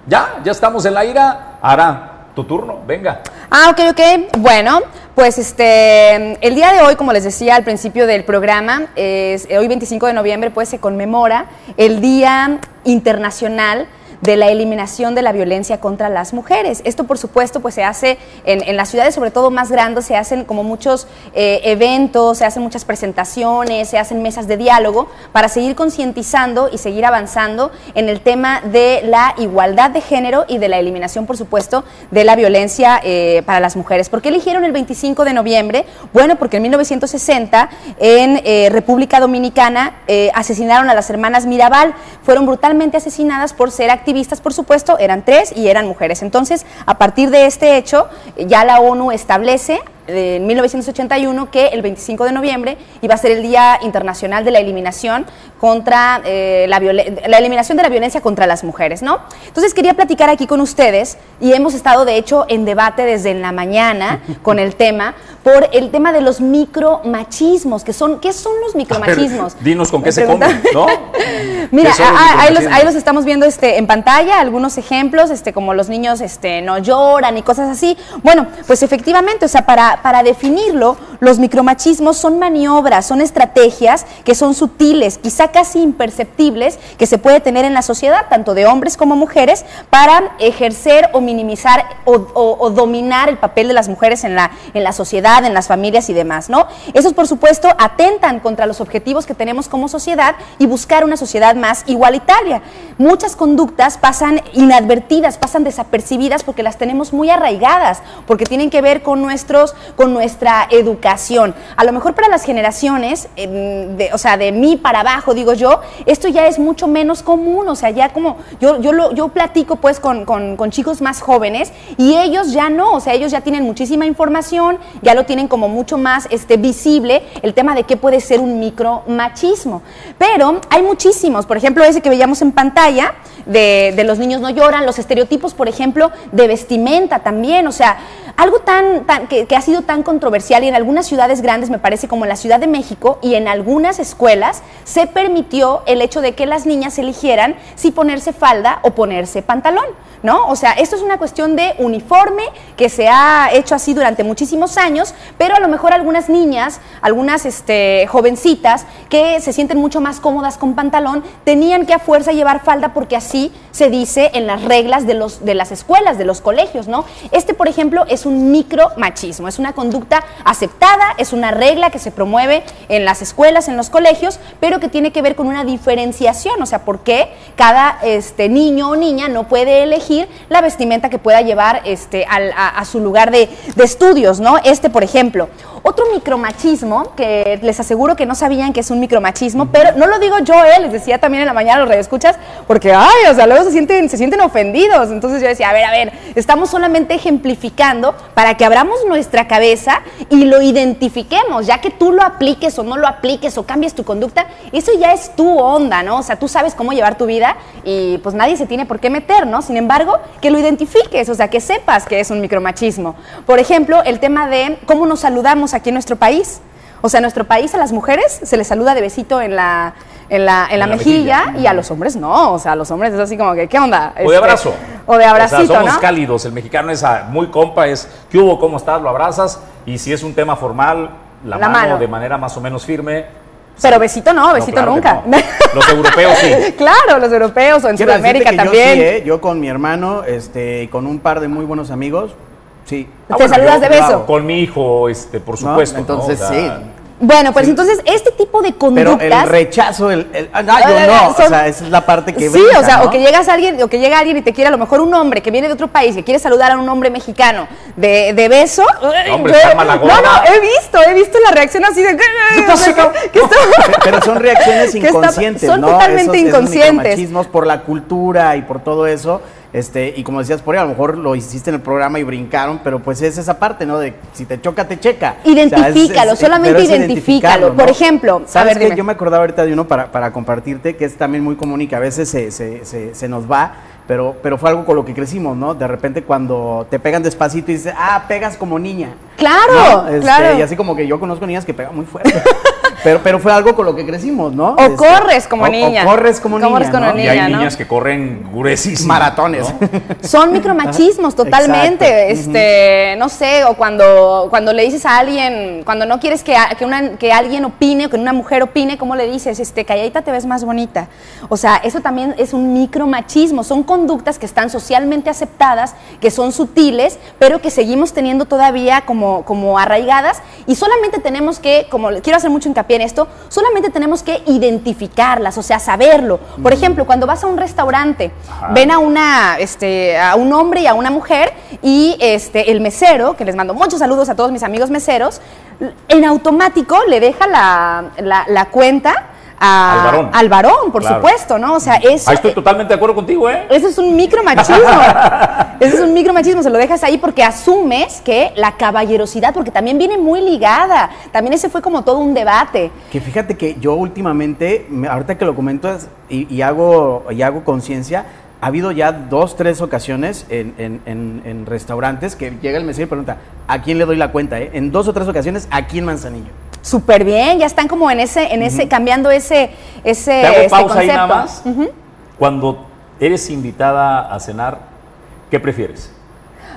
¿Ya? ¿Ya estamos en la ira? Ara, tu turno, venga. Ah, ok, ok. Bueno, pues este, el día de hoy, como les decía al principio del programa, es, hoy 25 de noviembre, pues se conmemora el Día Internacional de la eliminación de la violencia contra las mujeres. Esto, por supuesto, pues se hace en, en las ciudades, sobre todo más grandes, se hacen como muchos eh, eventos, se hacen muchas presentaciones, se hacen mesas de diálogo para seguir concientizando y seguir avanzando en el tema de la igualdad de género y de la eliminación, por supuesto, de la violencia eh, para las mujeres. ¿Por qué eligieron el 25 de noviembre? Bueno, porque en 1960 en eh, República Dominicana asesinaron a las hermanas Mirabal. Fueron brutalmente asesinadas por ser activistas, por supuesto, eran tres y eran mujeres. Entonces, a partir de este hecho, ya la ONU establece en 1981 que el 25 de noviembre iba a ser el Día Internacional de la Eliminación contra eh, la, la, eliminación de la violencia contra las mujeres, ¿no? Entonces quería platicar aquí con ustedes y hemos estado de hecho en debate desde en la mañana con el tema por el tema de los micromachismos, que son ¿qué son los micromachismos? dinos con qué se comen, ¿no? Mira, ahí los, ahí los, estamos viendo este en pantalla algunos ejemplos, este como los niños este no lloran y cosas así. Bueno, pues efectivamente, o sea, para para, definirlo, los micromachismos son maniobras, son estrategias que son sutiles, quizá casi imperceptibles, que se puede tener en la sociedad, tanto de hombres como mujeres, para ejercer o minimizar o, dominar el papel de las mujeres en la, en la sociedad, en las familias y demás, ¿no? Esos, por supuesto, atentan contra los objetivos que tenemos como sociedad y buscar una sociedad más igualitaria. Muchas conductas pasan inadvertidas, pasan desapercibidas porque las tenemos muy arraigadas, porque tienen que ver con nuestros con nuestra educación. A lo mejor para las generaciones, de, o sea, de mí para abajo, digo yo, esto ya es mucho menos común, o sea, ya como yo, yo, lo, yo platico pues con, con, chicos más jóvenes y ellos ya no, o sea, ellos ya tienen muchísima información, ya lo tienen como mucho más este, visible el tema de qué puede ser un micromachismo. Pero hay muchísimos, por ejemplo, ese que veíamos en pantalla de, los niños no lloran, los estereotipos, por ejemplo, de vestimenta también, o sea, algo tan, que ha sido tan controversial y en algunas ciudades grandes, me parece como en la Ciudad de México y en algunas escuelas, se permitió el hecho de que las niñas eligieran si ponerse falda o ponerse pantalón. ¿no? O sea, esto es una cuestión de uniforme que se ha hecho así durante muchísimos años, pero a lo mejor algunas niñas, algunas este, jovencitas que se sienten mucho más cómodas con pantalón, tenían que a fuerza llevar falda porque así se dice en las reglas de, los, de las escuelas, de los colegios, ¿no? Este, por ejemplo, es un micromachismo, es una conducta aceptada, es una regla que se promueve en las escuelas, en los colegios, pero que tiene que ver con una diferenciación, o sea, por qué cada este, niño o niña no puede elegir la vestimenta que pueda llevar este, a, su lugar de, estudios, ¿no? Este, por ejemplo. Otro micromachismo, que les aseguro que no sabían que es un micromachismo, pero no lo digo yo, ¿eh? les decía también en la mañana los radioescuchas, porque, ay, o sea, luego se sienten, se sienten ofendidos. Entonces yo decía, a ver, a ver, estamos solamente ejemplificando para que abramos nuestra cabeza y lo identifiquemos, ya que tú lo apliques o no lo apliques o cambies tu conducta, eso ya es tu onda, ¿no? O sea, tú sabes cómo llevar tu vida y pues nadie se tiene por qué meter, ¿no? Sin embargo, que lo identifiques, o sea, que sepas que es un micromachismo. Por ejemplo, el tema de cómo nos saludamos aquí en nuestro país. O sea, en nuestro país a las mujeres se les saluda de besito en la, en la, en la, mejilla, y a los hombres no. O sea, a los hombres es así como que, ¿qué onda? o de este, abrazo. O de abracito, o sea, somos cálidos. El mexicano es muy compa, es ¿qué hubo? ¿Cómo estás? Lo abrazas. Y si es un tema formal, la, mano, mano, de manera más o menos firme pero besito no, besito nunca. Los europeos sí. claro, los europeos o en Sudamérica también. Yo, sí, ¿eh? yo con mi hermano, este, con un par de muy buenos amigos, sí. ¿Te ah, saludas de beso? Con mi hijo, este, por supuesto. Entonces sí. Bueno, pues entonces este tipo de conductas. Pero el rechazo, el, el ah, yo no, o sea, esa es la parte que. Sí, o sea, o que llegas a alguien, o que llega alguien y te quiere a lo mejor un hombre que viene de otro país, que quiere saludar a un hombre mexicano de, de beso. Hombre, yo, no, no, he visto, he visto la reacción así de. ¿Qué pasó? pero son reacciones inconscientes, son ¿no? totalmente inconscientes. por la cultura y por todo eso este, y como decías, por ahí, a lo mejor lo hiciste en el programa y brincaron, pero pues es esa parte, ¿no? De si te choca, te checa. Identifícalo, solamente identifícalo. Por ejemplo, ¿sabes a Yo me acordaba ahorita de uno para, para compartirte, que es también muy común y que a veces se, se, se, se nos va pero, pero fue algo con lo que crecimos, ¿no? De repente cuando te pegan despacito y dices, ah, pegas como niña. Claro, este, claro. Y así como que yo conozco niñas que pegan muy fuerte. pero, pero fue algo con lo que crecimos, ¿no? O este, corres como niña. O corres como niña. y hay niñas que corren gruesísimas. Maratones. Son micromachismos totalmente. Este, no sé, o cuando, cuando le dices a alguien, cuando no quieres que, que, una, que alguien opine o que una mujer opine, ¿cómo le dices? Este, calladita te ves más bonita. O sea, eso también es un micromachismo. Son conductas que están socialmente aceptadas, que son sutiles, pero que seguimos teniendo todavía como, como arraigadas y solamente tenemos que, como quiero hacer mucho hincapié en esto, solamente tenemos que identificarlas, o sea, saberlo. Por ejemplo, cuando vas a un restaurante, ven a una, este, a un hombre y a una mujer y este, el mesero, que les mando muchos saludos a todos mis amigos meseros, en automático le deja la, la, la cuenta a- Al varón. al varón, por Claro. supuesto, ¿no? O sea, eso, Ahí estoy totalmente de acuerdo contigo, ¿eh? eso es un micromachismo. Eso es un micromachismo, se lo dejas ahí porque asumes que la caballerosidad, porque también viene muy ligada. También ese fue como todo un debate. Que fíjate que yo últimamente, me- ahorita que lo comentas y, y hago, y hago conciencia, ha habido ya dos, tres ocasiones en, en- en- en restaurantes que llega el mesero y pregunta, ¿a quién le doy la cuenta? eh?". En dos o tres ocasiones, aquí en Manzanillo. Súper bien, ya están como en ese, en ese, cambiando ese, ese Te hago este pausa ahí concepto. nada más. Cuando eres invitada a cenar, ¿qué prefieres?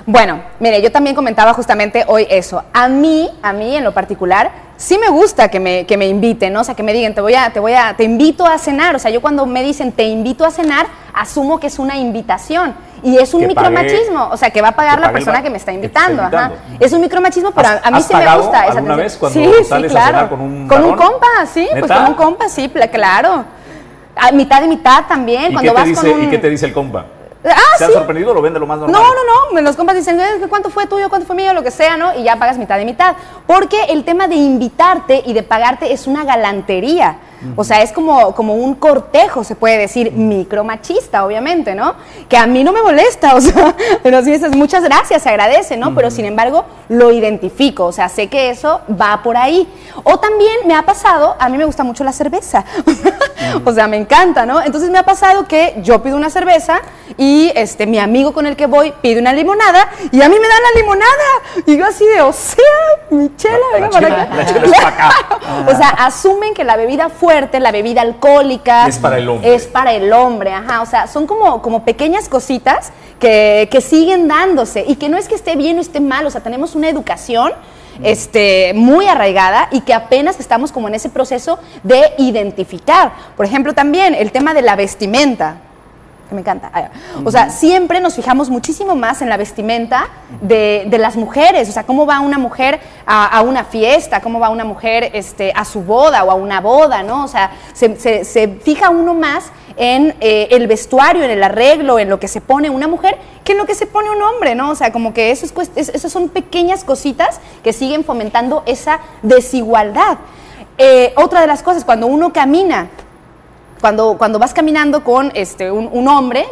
Bueno, mire, yo también comentaba justamente hoy eso. A mí, a mí en lo particular, sí me gusta que me, que me inviten, ¿no? O sea, que me digan, te voy a, te voy a, te invito a cenar. O sea, yo cuando me dicen te invito a cenar, asumo que es una invitación. Y es un Que pague- micromachismo, o sea, que va a pagar la el persona que me está invitando. ajá. Es un micromachismo, pero a, ¿Has- a mí sí me gusta esa alguna atención. vez cuando sí, sales sí, a claro. cenar con un Con un compa, sí, pues con un compa, sí, claro. A mitad y mitad también, ¿Y cuando qué, te vas dice, con un... ¿Y qué te dice el compa? Ah, ¿Se sí. ha sorprendido o lo vende lo más normal? No, no, no. Los compas dicen, "Eh, ¿cuánto fue tuyo? ¿Cuánto fue mío? Lo que sea, ¿no? Y ya pagas mitad de mitad. Porque el tema de invitarte y de pagarte es una galantería. O sea, es como, como un cortejo, se puede decir, micromachista, obviamente, ¿no? Que a mí no me molesta, o sea, pero sí dices, muchas gracias, se agradece, ¿no? Pero sin embargo, lo identifico, o sea, sé que eso va por ahí. O también me ha pasado, a mí me gusta mucho la cerveza, o sea, me encanta, ¿no? Entonces me ha pasado que yo pido una cerveza y este, mi amigo con el que voy pide una limonada y a mí me dan la limonada. Y yo así de, o sea, mi chela, venga para acá. la chela es para acá. O sea, asumen que la bebida fuerte, la bebida alcohólica. Es para el hombre. Es para el hombre, ajá. O sea, son como, como pequeñas cositas que, que siguen dándose y que no es que esté bien o esté mal. O sea, tenemos una educación este, muy arraigada y que apenas estamos como en ese proceso de identificar. Por ejemplo, también el tema de la vestimenta que me encanta. O sea, siempre nos fijamos muchísimo más en la vestimenta de, de las mujeres. O sea, cómo va una mujer a, a una fiesta, cómo va una mujer este, a su boda o a una boda, ¿no? O sea, se, se- se fija uno más en eh, el vestuario, en el arreglo, en lo que se pone una mujer, que en lo que se pone un hombre, ¿no? O sea, como que eso es- esas son pequeñas cositas que siguen fomentando esa desigualdad. Eh, otra de las cosas, cuando uno camina, cuando, cuando vas caminando con este, un, un hombre,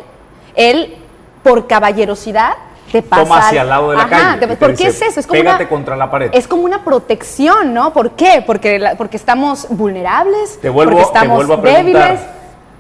él, por caballerosidad, te pasa. Toma hacia al- el lado de la Ajá, calle. te- te ¿Por qué es eso? Es como, Pégate una, contra la pared. es como una protección, ¿no? ¿Por qué? Porque, la- porque estamos vulnerables, te vuelvo, porque te estamos vuelvo a débiles.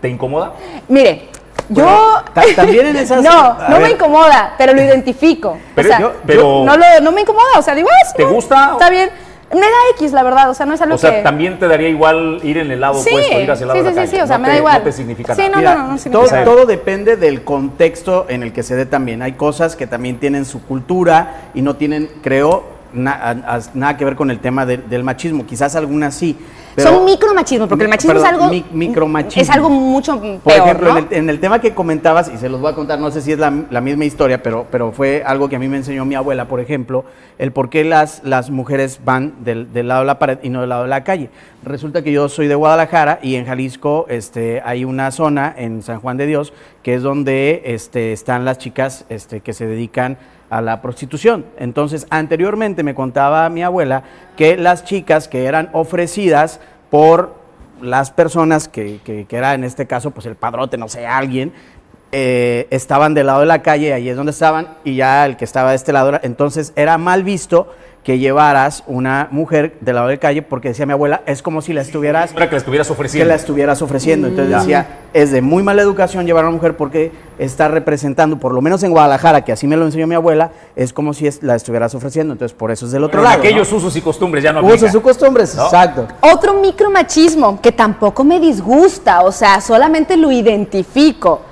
¿Te incomoda? Mire, yo... También en esas- no, no me incomoda, pero lo identifico. Pero o sea, yo- pero- no, lo- no me incomoda, o sea, digo, ah, ¿Te no, gusta? Está bien. Me da X, la verdad, o sea, no es algo O sea, que... también te daría igual ir en el lado Sí, opuesto, ir hacia el lado sí, de la sí, calle. sí, o sea, No me da te- igual. No te significa Sí, nada. no, Mira, no, no, sí, todo, no. todo depende del contexto en el que se dé también. Hay cosas que también tienen su cultura y no tienen, creo, na- a- a- nada que ver con el tema de- del machismo. Quizás algunas sí. Pero- Son micromachismo, porque el machismo perdón, es algo... mi- micromachismo. Es algo mucho peor, Por ejemplo, ¿no? en, el, en el tema que comentabas, y se los voy a contar, no sé si es la, la misma historia, pero, pero fue algo que a mí me enseñó mi abuela, por ejemplo, el por qué las, las mujeres van del, del lado de la pared y no del lado de la calle. Resulta que yo soy de Guadalajara y en Jalisco este, hay una zona en San Juan de Dios que es donde este, están las chicas este, que se dedican a la prostitución. Entonces, anteriormente me contaba mi abuela que las chicas que eran ofrecidas por las personas que, que, que era en este caso, pues el padrote, no sé, alguien, eh, estaban del lado de la calle, ahí es donde estaban, y ya el que estaba de este lado, entonces era mal visto que llevaras una mujer del lado de la calle, porque decía mi abuela, es como si la estuvieras, Para que la estuvieras que ofreciendo. la estuvieras ofreciendo. Entonces Ya. decía, es de muy mala educación llevar a una mujer porque está representando, por lo menos en Guadalajara, que así me lo enseñó mi abuela, es como si es- la estuvieras ofreciendo. Entonces por eso es del otro Pero lado. aquellos ¿no? usos y costumbres ya no aplica. Usos y costumbres, ¿No? exacto. Otro micromachismo que tampoco me disgusta, o sea, solamente lo identifico.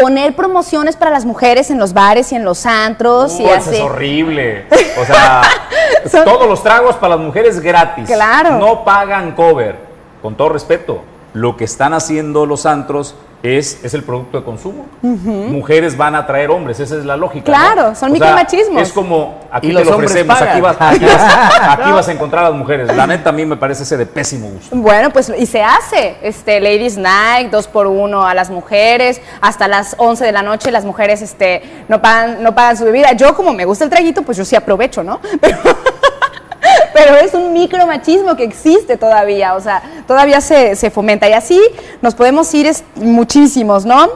Poner promociones para las mujeres en los bares y en los antros Uh, y eso así. es horrible. O sea, Son- todos los tragos para las mujeres gratis. Claro. No pagan cover. Con todo respeto, lo que están haciendo los antros es, es el producto de consumo. Mujeres van a traer hombres, esa es la lógica. ¿no? Claro, son O sea, micromachismos. es como aquí Y te los lo hombres ofrecemos, pagan. aquí vas, aquí, vas, aquí vas a encontrar a las mujeres. La neta a mí me parece ese de pésimo gusto. Bueno, pues y se hace, este, Ladies Night, dos por uno a las mujeres, hasta las 11 de la noche las mujeres, este, no pagan, no pagan su bebida. Yo como me gusta el traguito, pues yo sí aprovecho, ¿no? Pero, pero es un micromachismo que existe todavía, o sea, todavía se, se fomenta. Y así nos podemos ir es- muchísimos, ¿no?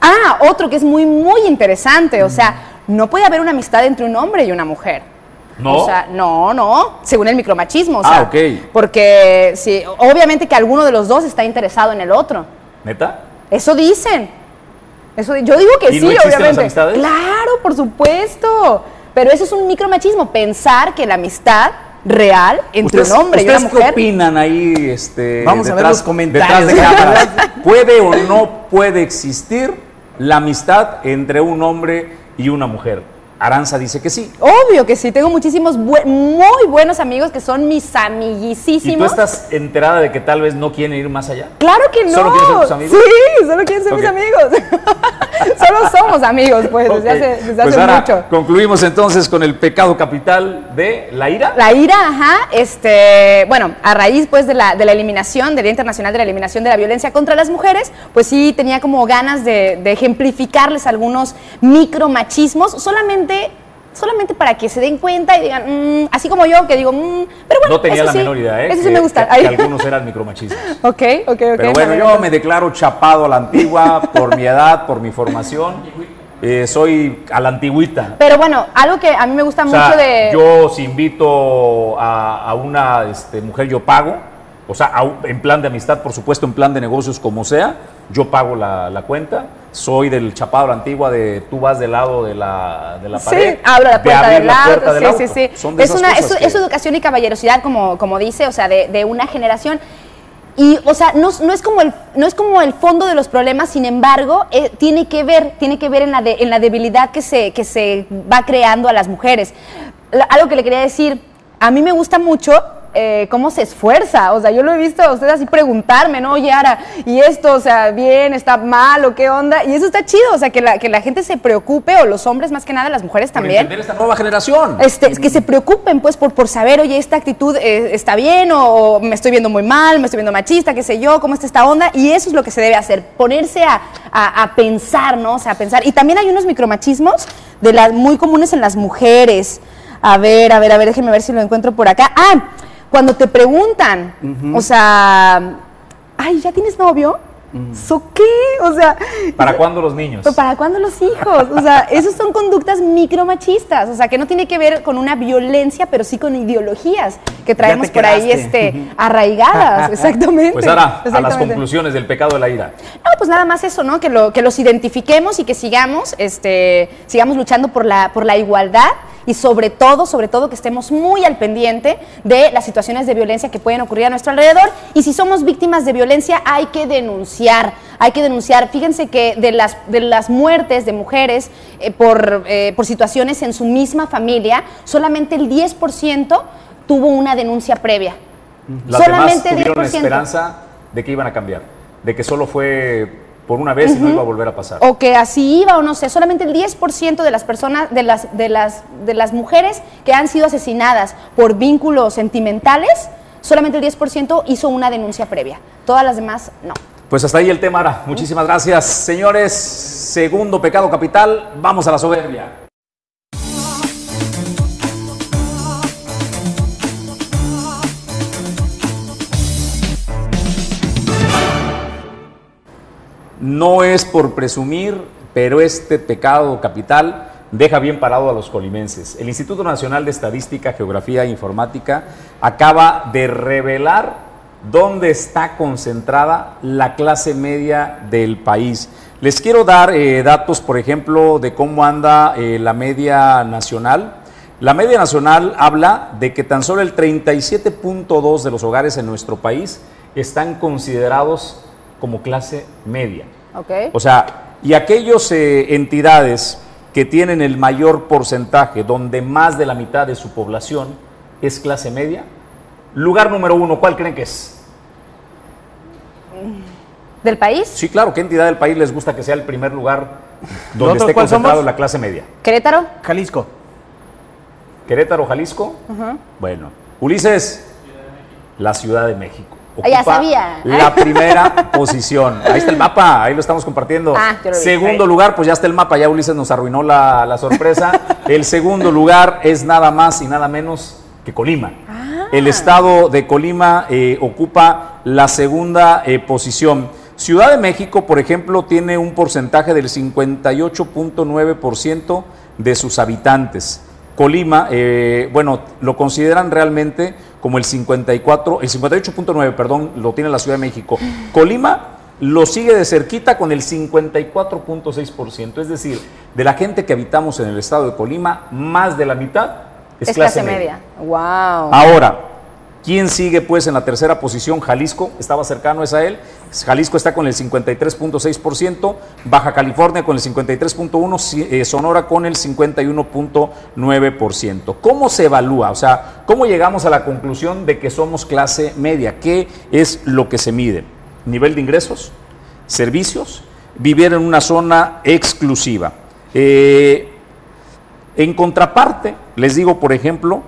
Ah, otro que es muy, muy interesante, o sea, no puede haber una amistad entre un hombre y una mujer. ¿No? O sea, no, no, según el micromachismo. O Ah, sea, ok. Porque sí, obviamente que alguno de los dos está interesado en el otro. ¿Neta? Eso dicen. Eso, yo digo que ¿Y sí, no existen las obviamente. amistades? Claro, por supuesto. Pero eso es un micromachismo, pensar que la amistad real entre un hombre y una ¿ustedes qué mujer. opinan ahí? Este, Vamos a ver los comentarios. Detrás de cámaras. ¿Puede o no puede existir la amistad entre un hombre y una mujer? Aranza dice que sí. Obvio que sí, tengo muchísimos muy buenos amigos que son mis ¿Y tú amiguisísimos. estás enterada de que tal vez no quieren ir más allá? Claro que no. ¿Solo quieren ser tus amigos? Sí, solo quieren ser mis amigos. solo somos amigos, pues, desde Ok. hace, desde Pues hace ahora mucho. concluimos entonces con el pecado capital de la ira. La ira, ajá, este, bueno, a raíz pues de la, de la eliminación, del Día Internacional de la Eliminación de la Violencia contra las Mujeres, pues sí tenía como ganas de, de ejemplificarles algunos micromachismos, solamente, solamente para que se den cuenta y digan, "Mm", así como yo, que digo, "Mm", pero bueno, no tenía eso la sí, menor idea, ¿eh? Eso sí que- me gusta. Que, algunos eran micromachismos. Ok, ok, ok. Pero bueno, yo me declaro chapado a la antigua por mi edad, por mi formación. Eh, soy a la antigüita. Pero bueno, algo que a mí me gusta O sea, mucho de... yo si invito a, a una este, mujer, yo pago. O sea, a en plan de amistad, por supuesto, en plan de negocios, como sea, yo pago la, la cuenta. Soy del chapado la antigua de tú vas del lado de la, de la pared. Sí, abro la de puerta del la puerta del sí, auto. sí, sí. Son de Es, esas una, es, cosas es que- educación y caballerosidad, como, como dice, o sea, de, de una generación. Y, o sea, no, no es como el, no es como el fondo de los problemas, sin embargo, eh, tiene que ver, tiene que ver en la, de- en la debilidad que se, que se va creando a las mujeres. La- algo que le quería decir, a mí me gusta mucho eh, cómo se esfuerza, o sea, yo lo he visto a usted así preguntarme, ¿no? Oye, Ara, ¿y esto, o sea, bien, está mal o qué onda? Y eso está chido, o sea, que la, que la gente se preocupe, o los hombres más que nada, las mujeres por también. entender esta nueva generación. Este, que se preocupen pues por, por saber, oye, esta actitud eh, está bien o, o me estoy viendo muy mal, me estoy viendo machista, qué sé yo, cómo está esta onda. Y eso es lo que se debe hacer, ponerse a, a- a pensar, ¿no? O sea, a pensar. Y también hay unos micromachismos de las muy comunes en las mujeres. A ver, a ver, a ver, déjenme ver si lo encuentro por acá. Ah, cuando te preguntan, o sea, ay, ¿ya tienes novio? ¿So qué? O sea, ¿Para cuándo los niños? ¿Pero ¿Para cuándo los hijos? O sea, esos son conductas micromachistas, o sea, que no tiene que ver con una violencia, pero sí con ideologías que traemos por ahí este, arraigadas, exactamente. Pues ahora, a las conclusiones del pecado de la ira. No, pues nada más eso, ¿no? Que, lo, que los identifiquemos y que sigamos, este, sigamos luchando por la, por la igualdad y sobre todo, sobre todo que estemos muy al pendiente de las situaciones de violencia que pueden ocurrir a nuestro alrededor. Y si somos víctimas de violencia, hay que denunciar, hay que denunciar. Fíjense que de las, de las muertes de mujeres eh, por, eh, por situaciones en su misma familia, solamente el 10% tuvo una denuncia previa. Las solamente demás tuvieron 10%. esperanza de que iban a cambiar, de que solo fue por una vez y no iba a volver a pasar. o que así iba o no sé, solamente el 10% de las personas, de las, de, las, de las mujeres que han sido asesinadas por vínculos sentimentales, solamente el 10% hizo una denuncia previa. Todas las demás, no. Pues hasta ahí el tema, Ara. Muchísimas gracias. Señores, segundo pecado capital, vamos a la soberbia. No es por presumir, pero este pecado capital deja bien parado a los colimenses. El Instituto Nacional de Estadística, Geografía e Informática acaba de revelar dónde está concentrada la clase media del país. Les quiero dar eh, datos, por ejemplo, de cómo anda eh, la media nacional. La media nacional habla de que tan solo el 37.2 de los hogares en nuestro país están considerados como clase media. ¿Ok? O sea, y aquellas entidades que tienen el mayor porcentaje, donde más de la mitad de su población es clase media, lugar número uno, ¿cuál creen que es? ¿Del país? Sí, claro, ¿qué entidad del país les gusta que sea el primer lugar donde ¿Nosotros esté concentrado somos? la clase media? ¿Querétaro? Jalisco. Querétaro, Jalisco. Bueno, Ulises, la Ciudad de México. Ah, ya Ocupa sabía. La primera posición. Ahí está el mapa, ahí lo estamos compartiendo. Ah, yo lo segundo lugar, pues ya está el mapa, ya Ulises nos arruinó la, la sorpresa. el segundo lugar es nada más y nada menos que Colima. El estado de Colima eh, ocupa la segunda eh, posición. Ciudad de México, por ejemplo, tiene un porcentaje del 58.9% de sus habitantes. Colima, eh, bueno, lo consideran realmente como el 54, el 58.9, perdón, lo tiene la Ciudad de México. Colima lo sigue de cerquita con el 54.6%, es decir, de la gente que habitamos en el estado de Colima, más de la mitad es, Es clase media. Wow. Ahora, ¿quién sigue pues en la tercera posición? Jalisco, estaba cercano es a él. Jalisco está con el 53.6%, Baja California con el 53.1%, si- eh, Sonora con el 51.9%. ¿Cómo se evalúa? O sea, ¿cómo llegamos a la conclusión de que somos clase media? ¿Qué es lo que se mide? ¿Nivel de ingresos? ¿Servicios? ¿Vivir en una zona exclusiva? Eh, en contraparte, les digo, por ejemplo,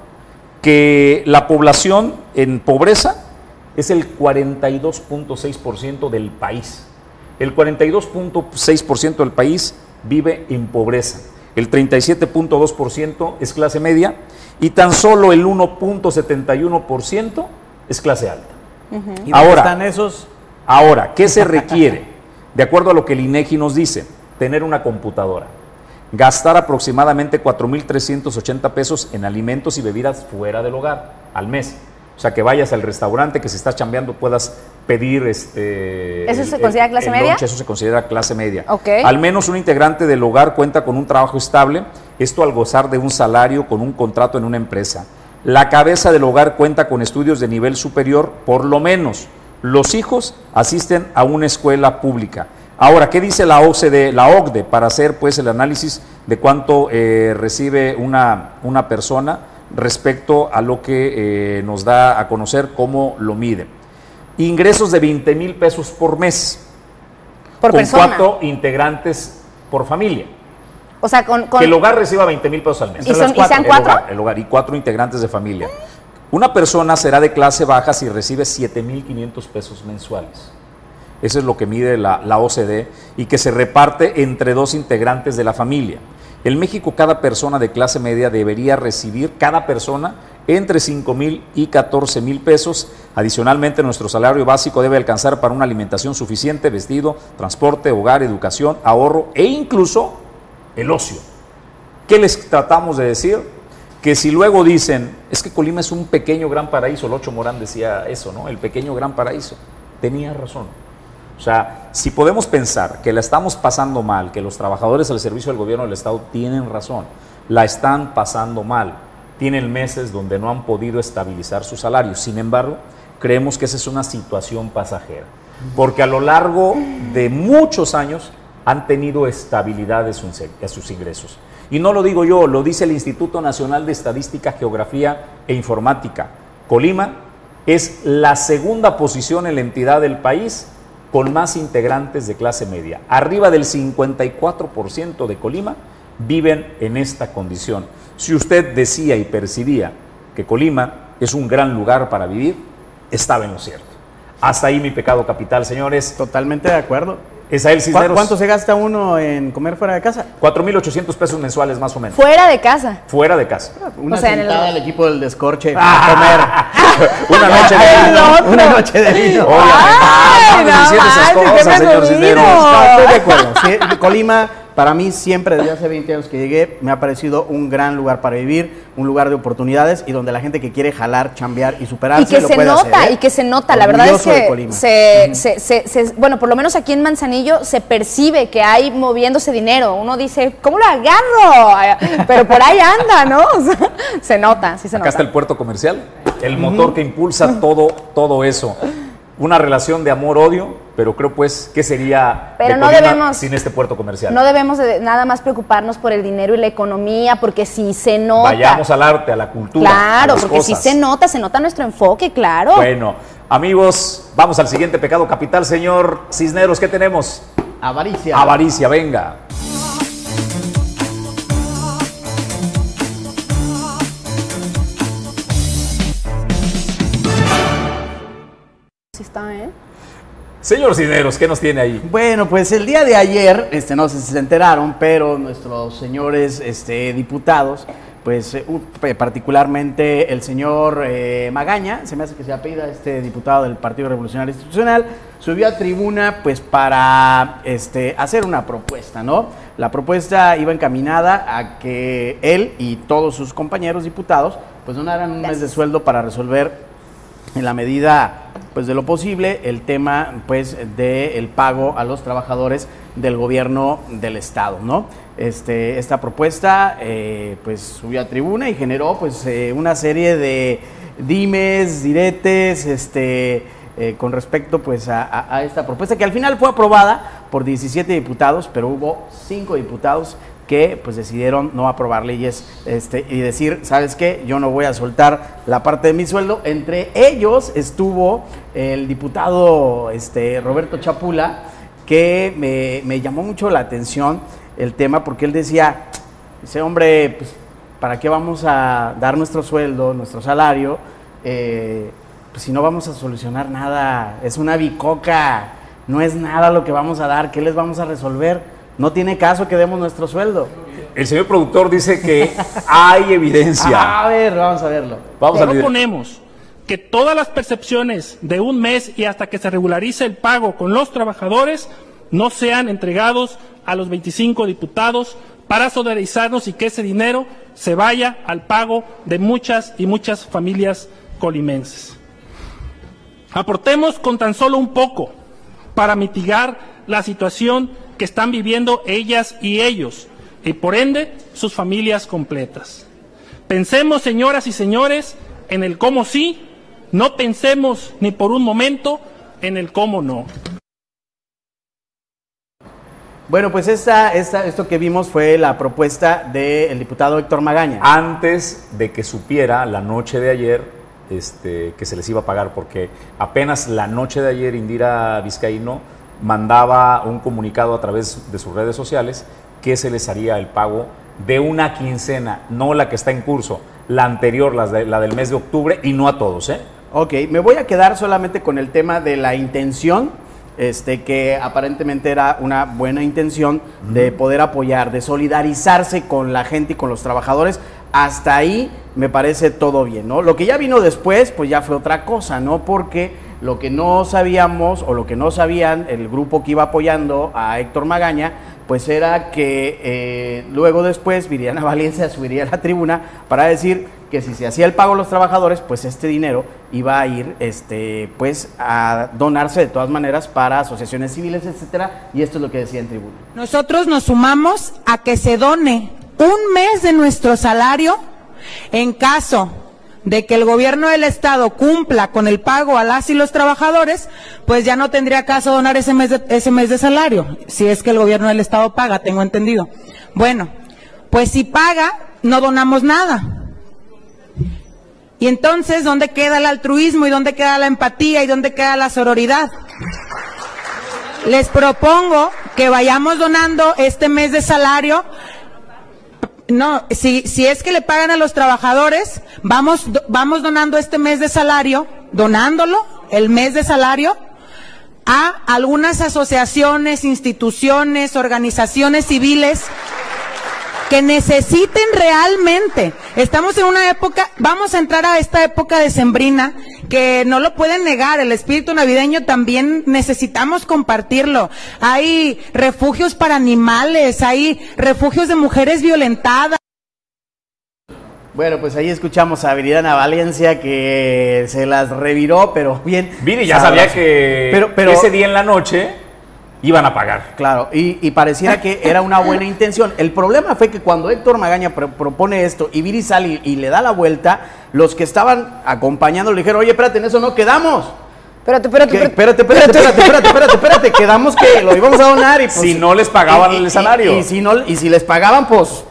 que la población en pobreza es el 42.6% del país. El 42.6% del país vive en pobreza. El 37.2% es clase media y tan solo el 1.71% es clase alta. ¿Y dónde Ahora, están esos? Ahora, ¿qué se requiere? De acuerdo a lo que el INEGI nos dice, tener una computadora, gastar aproximadamente 4.380 pesos en alimentos y bebidas fuera del hogar al mes. O sea, que vayas al restaurante, que si estás chambeando puedas pedir este... ¿Eso se considera clase media? lunch, eso se considera clase media. Ok. Al menos un integrante del hogar cuenta con un trabajo estable, esto al gozar de un salario con un contrato en una empresa. La cabeza del hogar cuenta con estudios de nivel superior, por lo menos. Los hijos asisten a una escuela pública. Ahora, ¿qué dice la OCDE, la OCDE para hacer pues el análisis de cuánto eh, recibe una, una persona respecto a lo que eh, nos da a conocer cómo lo mide? Ingresos de 20 mil pesos por mes Por con persona. cuatro integrantes por familia. O sea, con. con- Que el hogar reciba 20 mil pesos al mes. ¿Y son- y sean El cuatro? hogar, el hogar, y cuatro integrantes de familia. Una persona será de clase baja si recibe 7.500 pesos mensuales. Eso es lo que mide la, la OCDE y que se reparte entre dos integrantes de la familia. En México, cada persona de clase media debería recibir, cada persona, entre 5 mil y 14 mil pesos. Adicionalmente, nuestro salario básico debe alcanzar para una alimentación suficiente, vestido, transporte, hogar, educación, ahorro e incluso el ocio. ¿Qué les tratamos de decir? Que si luego dicen, es que Colima es un pequeño gran paraíso, Locho Morán decía eso, ¿no? El pequeño gran paraíso. Tenía razón. O sea, si podemos pensar que la estamos pasando mal, que los trabajadores al servicio del gobierno del Estado tienen razón, la están pasando mal, tienen meses donde no han podido estabilizar sus salarios. Sin embargo, creemos que esa es una situación pasajera, porque a lo largo de muchos años han tenido estabilidad de sus, de sus ingresos. Y no lo digo yo, lo dice el Instituto Nacional de Estadística, Geografía e Informática. Colima es la segunda posición en la entidad del país con más integrantes de clase media. Arriba del 54% de Colima viven en esta condición. Si usted decía y percibía que Colima es un gran lugar para vivir, estaba en lo cierto. Hasta ahí mi pecado capital, señores. Totalmente de acuerdo. Esael ¿Cu- Cisneros. ¿Cuánto se gasta uno en comer fuera de casa? 4.800 pesos mensuales más o menos. Fuera de casa. Fuera de casa. Una O sea, en el- al equipo del descorche Ah. Una noche de Ay, vino. no. comer. Una noche de vino. Obviamente. Ay, no para mí, siempre desde hace 20 años que llegué, me ha parecido un gran lugar para vivir, un lugar de oportunidades y donde la gente que quiere jalar, chambear y superarse Y que lo se puede nota, hacer, ¿eh? y que se nota. La verdad es Orgulloso de que Colima. se, se- se- se- bueno, por lo menos aquí en Manzanillo se percibe que hay moviéndose dinero. Uno dice, ¿cómo lo agarro? Pero por ahí anda, ¿no? O sea, se nota, sí se Acá nota. está el puerto comercial, el motor que impulsa todo, todo eso. Una relación de amor-odio, pero creo pues que sería Pero de no Colima debemos- sin este puerto comercial. No debemos de nada más preocuparnos por el dinero y la economía, porque si se nota. Vayamos al arte, a la cultura. a Claro, las porque si se nota, se nota nuestro enfoque, claro. Bueno, amigos, vamos al siguiente pecado capital, señor Cisneros. ¿Qué tenemos? Avaricia. Avaricia, venga. Sí está, ¿eh? Señor Cisneros, ¿qué nos tiene ahí? Bueno, pues el día de ayer, este, no sé si se enteraron, pero nuestros señores este, diputados pues eh, pe- particularmente el señor eh, Magaña, se me hace que se apellida este diputado del Partido Revolucionario Institucional, subió a tribuna pues para este, hacer una propuesta, ¿no? La propuesta iba encaminada a que él y todos sus compañeros diputados pues donaran un mes de sueldo para resolver en la medida pues de lo posible el tema pues del pago a los trabajadores del gobierno del estado no este esta propuesta eh, pues subió a tribuna y generó pues eh, una serie de dimes diretes este eh, con respecto pues a, a- esta propuesta que al final fue aprobada por 17 diputados pero hubo cinco diputados que pues decidieron no aprobar leyes este, y decir, ¿sabes qué? Yo no voy a soltar la parte de mi sueldo. Entre ellos estuvo el diputado este, Roberto Chapula, que me, me llamó mucho la atención el tema porque él decía, ese hombre, pues, ¿para qué vamos a dar nuestro sueldo, nuestro salario? eh, pues si no vamos a solucionar nada, es una bicoca, no es nada lo que vamos a dar, ¿qué les vamos a resolver? No tiene caso que demos nuestro sueldo. El señor productor dice que hay evidencia. A ver, vamos a verlo. Vamos a ver. Proponemos que todas las percepciones de un mes y hasta que se regularice el pago con los trabajadores no sean entregados a los 25 diputados para solidarizarnos y que ese dinero se vaya al pago de muchas y muchas familias colimenses. Aportemos con tan solo un poco para mitigar la situación que están viviendo ellas y ellos y por ende sus familias completas. Pensemos, señoras y señores, en el cómo sí, no pensemos ni por un momento en el cómo no. Bueno, pues esta, esta, esto que vimos fue la propuesta del diputado Héctor Magaña. Antes de que supiera la noche de ayer este, que se les iba a pagar, porque apenas la noche de ayer Indira Vizcaíno mandaba un comunicado a través de sus redes sociales que se les haría el pago de una quincena, no la que está en curso, la anterior, la, de- la del mes de octubre, y no a todos, ¿eh? Ok, me voy a quedar solamente con el tema de la intención, este, que aparentemente era una buena intención de poder apoyar, de solidarizarse con la gente y con los trabajadores. Hasta ahí me parece todo bien, ¿no? Lo que ya vino después, pues ya fue otra cosa, ¿no? Porque lo que no sabíamos o lo que no sabían el grupo que iba apoyando a Héctor Magaña, pues era que eh, luego después Viriana Valencia subiría a la tribuna para decir que si se hacía el pago a los trabajadores, pues este dinero iba a ir, este, pues a donarse de todas maneras para asociaciones civiles, etcétera, y esto es lo que decía en tribuna. Nosotros nos sumamos a que se done un mes de nuestro salario en caso de que el gobierno del estado cumpla con el pago a las y los trabajadores, pues ya no tendría caso donar ese mes de, ese mes de salario, si es que el gobierno del estado paga, tengo entendido. Bueno, pues si paga, no donamos nada. Y entonces, ¿dónde queda el altruismo y dónde queda la empatía y dónde queda la sororidad? Les propongo que vayamos donando este mes de salario. No, si, si es que le pagan a los trabajadores, vamos, vamos donando este mes de salario, donándolo, el mes de salario, a algunas asociaciones, instituciones, organizaciones civiles que necesiten realmente. Estamos en una época, vamos a entrar a esta época decembrina que no lo pueden negar, el espíritu navideño también necesitamos compartirlo. Hay refugios para animales, hay refugios de mujeres violentadas. Bueno, pues ahí escuchamos a Viridiana Valencia que se las reviró, pero bien. Viri ya sabroso. sabía que Pero- pero- ese día en la noche iban a pagar. Claro, y, y pareciera que era una buena intención. El problema fue que cuando Héctor Magaña pro- propone esto y Viri sale y, y le da la vuelta, los que estaban acompañando le dijeron, oye, espérate, en eso no quedamos. Espérate, espérate, Que- espérate. espérate, espérate, espérate, espérate, espérate, espérate, quedamos que lo íbamos a donar y pues, Si no les pagaban y- el salario. Y, y si no, y si les pagaban, pues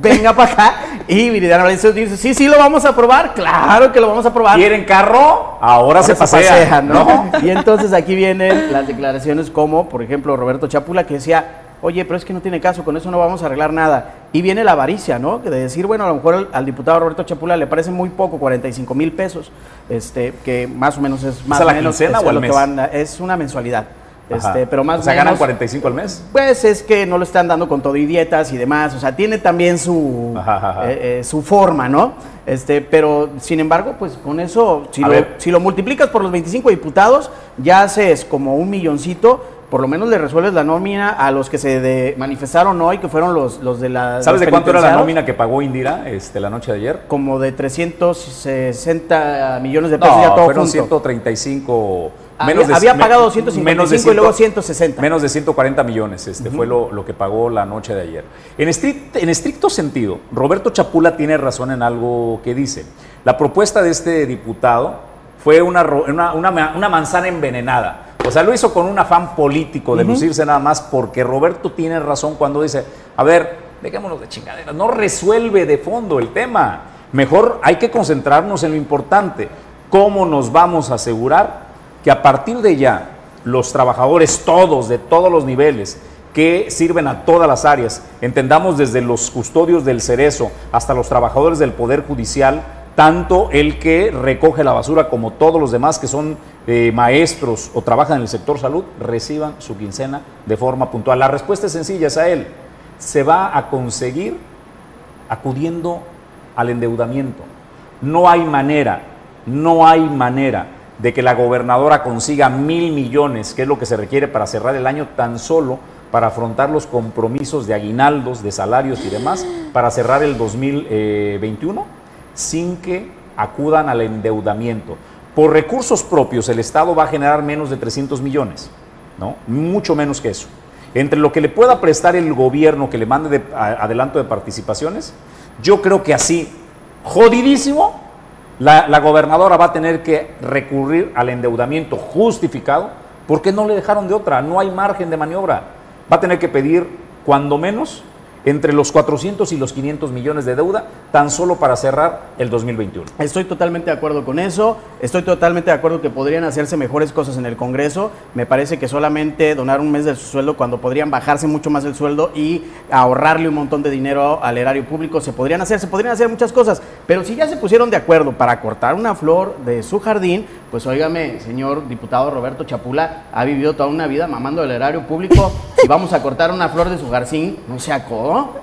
venga para acá. Y Viridiana Valencia dice, sí, sí, lo vamos a aprobar, claro que lo vamos a aprobar. ¿Quieren carro? Ahora, se pasea. ¿no? Y entonces aquí vienen las declaraciones como, por ejemplo, Roberto Chapula que decía, oye, pero es que no tiene caso, con eso no vamos a arreglar nada. Y viene la avaricia, ¿no? Que de decir, bueno, a lo mejor al, al diputado Roberto Chapula le parece muy poco, 45 mil pesos, este, que más o menos es más a la o menos quincena es o al lo que van es una mensualidad. Este, pero más o sea, ganan menos, 45 al mes. Pues es que no lo están dando con todo y dietas y demás, o sea, tiene también su, Ajá, ajá, ajá. eh, eh, su forma, ¿no? Este, pero sin embargo, pues con eso, si lo, si lo multiplicas por los 25 diputados, ya haces como un milloncito, por lo menos le resuelves la nómina a los que se de- manifestaron hoy, que fueron los, los de la... ¿Sabes de cuánto era la nómina que pagó Indira este, la noche de ayer? Como de 360 millones de pesos ya todo fueron junto. 135. Había- había me- pagado 255 y luego 160. Menos de 140 millones este, fue lo, lo que pagó la noche de ayer. En, estrict- en estricto sentido, Roberto Chapula tiene razón en algo que dice. La propuesta de este diputado fue una, una, una manzana envenenada. O sea, lo hizo con un afán político de lucirse nada más porque Roberto tiene razón cuando dice, a ver, dejémonos de chingaderas, no resuelve de fondo el tema. Mejor hay que concentrarnos en lo importante. ¿Cómo nos vamos a asegurar que a partir de ya los trabajadores todos, de todos los niveles, que sirven a todas las áreas, entendamos desde los custodios del cerezo hasta los trabajadores del Poder Judicial, tanto el que recoge la basura como todos los demás que son eh, maestros o trabajan en el sector salud, reciban su quincena de forma puntual. La respuesta es sencilla, es a él. Se va a conseguir acudiendo al endeudamiento. No hay manera, no hay manera de que la gobernadora consiga mil millones, que es lo que se requiere para cerrar el año, tan solo para afrontar los compromisos de aguinaldos, de salarios y demás, para cerrar el 2021, sin que acudan al endeudamiento. Por recursos propios, el Estado va a generar menos de 300 millones, ¿no? Mucho menos que eso. Entre lo que le pueda prestar el gobierno que le mande de- adelanto de participaciones, yo creo que así, jodidísimo, la, gobernadora va a tener que recurrir al endeudamiento justificado porque no le dejaron de otra, no hay margen de maniobra. Va a tener que pedir, cuando menos, entre los 400 y los 500 millones de deuda, tan solo para cerrar el 2021. Estoy totalmente de acuerdo con eso. Estoy totalmente de acuerdo que podrían hacerse mejores cosas en el Congreso. Me parece que solamente donar un mes de su sueldo cuando podrían bajarse mucho más el sueldo y ahorrarle un montón de dinero al erario público se podrían hacer, se podrían hacer muchas cosas. Pero si ya se pusieron de acuerdo para cortar una flor de su jardín, pues óigame, señor diputado Roberto Chapula ha vivido toda una vida mamando el erario público. Vamos a cortar una flor de su jardín, no se acó.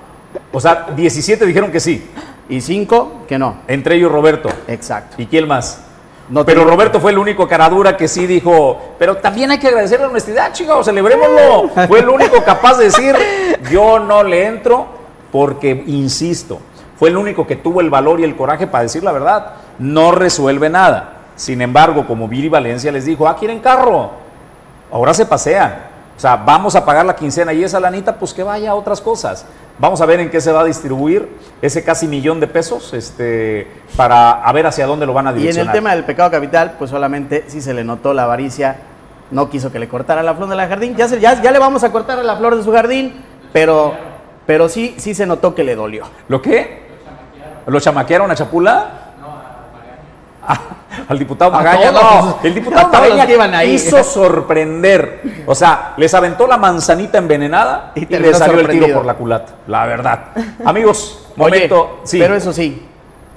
O sea, 17 dijeron que sí, Y cinco, que no. entre ellos Roberto. Exacto. ¿Y quién más? No pero Roberto fue el único caradura que sí dijo, pero también hay que agradecer la honestidad, chicos, celebrémoslo. fue el único capaz de decir, yo no le entro porque, insisto, fue el único que tuvo el valor y el coraje para decir la verdad. No resuelve nada. Sin embargo, como Viri Valencia les dijo, ah, quieren carro. Ahora se pasean. O sea, vamos a pagar la quincena y esa lanita, pues que vaya a otras cosas. Vamos a ver en qué se va a distribuir ese casi millón de pesos este, para a ver hacia dónde lo van a Y en el direccionar. tema del pecado capital, pues solamente sí se le notó la avaricia, no quiso que le cortara la flor de la jardín. Ya, se- ya, ya le vamos a cortar a la flor de su jardín, pero, pero sí, sí se notó que le dolió. ¿Lo qué? ¿Lo chamaquearon a Chapula? Al diputado Magaña, no. los- El diputado Magaña iban ahí. quiso sorprender. O sea, les aventó la manzanita envenenada Y y, terminó le salió el tiro por la culata. La verdad. Amigos, Oye, momento. sí. pero eso sí,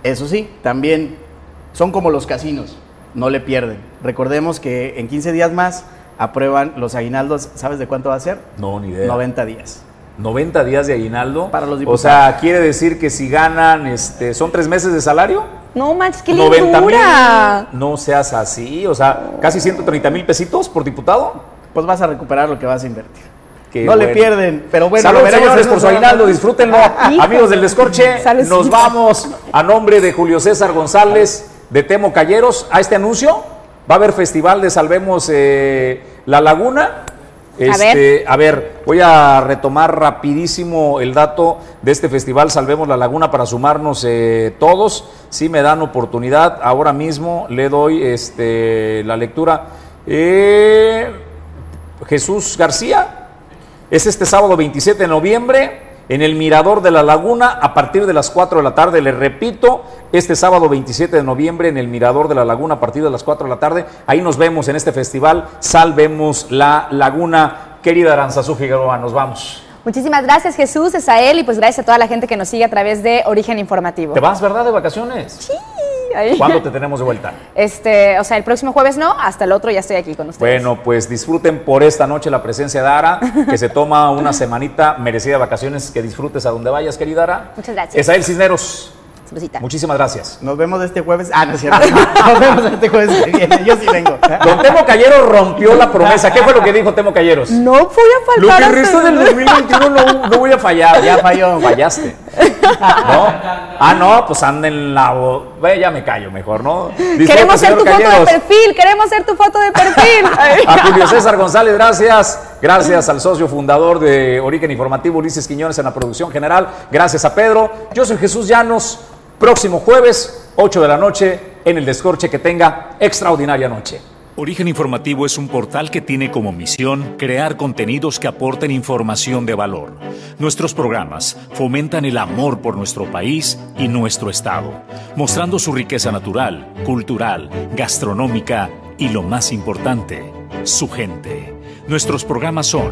eso sí, también son como los casinos, no le pierden. Recordemos que en 15 días más aprueban los aguinaldos, ¿sabes de cuánto va a ser? No, ni idea. 90 días. 90 días de aguinaldo. Para los o diputados. sea, quiere decir que si ganan, este, son tres meses de salario. No manches, qué 90 mil. lindura. No seas así. O sea, casi 130 mil pesitos por diputado. Pues vas a recuperar lo que vas a invertir. Qué no le pierden, pero bueno, Salud, señores, por su aguinaldo, disfrútenlo. Hijo. Amigos del Descorche, nos vamos a nombre de Julio César González de Temo Calleros a este anuncio. Va a haber festival de Salvemos eh, la Laguna. Este, a ver, voy a retomar rapidísimo el dato de este festival Salvemos la Laguna para sumarnos eh, todos. Si me dan oportunidad, ahora mismo le doy este, la lectura. Eh, Jesús García, es este sábado 27 de noviembre en el Mirador de la Laguna a partir de las 4 de la tarde. Les repito, este sábado 27 de noviembre en el Mirador de la Laguna a partir de las 4 de la tarde. Ahí nos vemos en este festival. Salvemos la Laguna. Querida Aranzazú Figueroa, nos vamos. Muchísimas gracias Jesús, es a él y pues gracias a toda la gente que nos sigue a través de Origen Informativo. ¿Te vas, verdad, de vacaciones? Sí, ahí. ¿Cuándo te tenemos de vuelta? Este, o sea, el próximo jueves no, hasta el otro ya estoy aquí con ustedes. Bueno, pues disfruten por esta noche la presencia de Ara, que se toma una semanita merecida de vacaciones, que disfrutes a donde vayas, querida Ara. Muchas gracias. Esael Cisneros, Salucita. muchísimas gracias. Nos vemos este jueves. Ah, no es cierto. Nos vemos este jueves que viene. Yo sí vengo. Don Temo Callero rompió la promesa. ¿Qué fue lo que dijo Temo Calleros? No voy a Lo faltar. que hasta resta del el- 2021 no, no voy a fallar. Ya falló. Fallaste. ¿No? Ah, no, pues anda en la. Ve, ya me callo mejor, ¿no? Queremos ser tu foto de perfil, queremos ser tu foto de perfil. A Julio César González, gracias. Gracias al socio fundador de Origen Informativo, Ulises Quiñones, en la producción general. Gracias a Pedro. Yo soy Jesús Llanos. Próximo jueves, 8 de la noche, en el Descorche. Que tenga extraordinaria noche. Origen Informativo es un portal que tiene como misión crear contenidos que aporten información de valor. Nuestros programas fomentan el amor por nuestro país y nuestro Estado, mostrando su riqueza natural, cultural, gastronómica y lo más importante, su gente. Nuestros programas son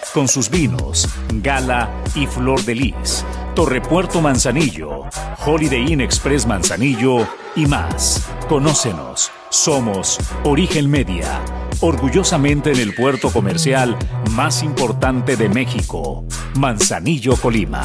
con sus vinos, Gala y Flor de Lis, Torrepuerto Manzanillo, Holiday Inn Express Manzanillo y más. Conócenos. Somos Origen Media, orgullosamente en el puerto comercial más importante de México, Manzanillo, Colima.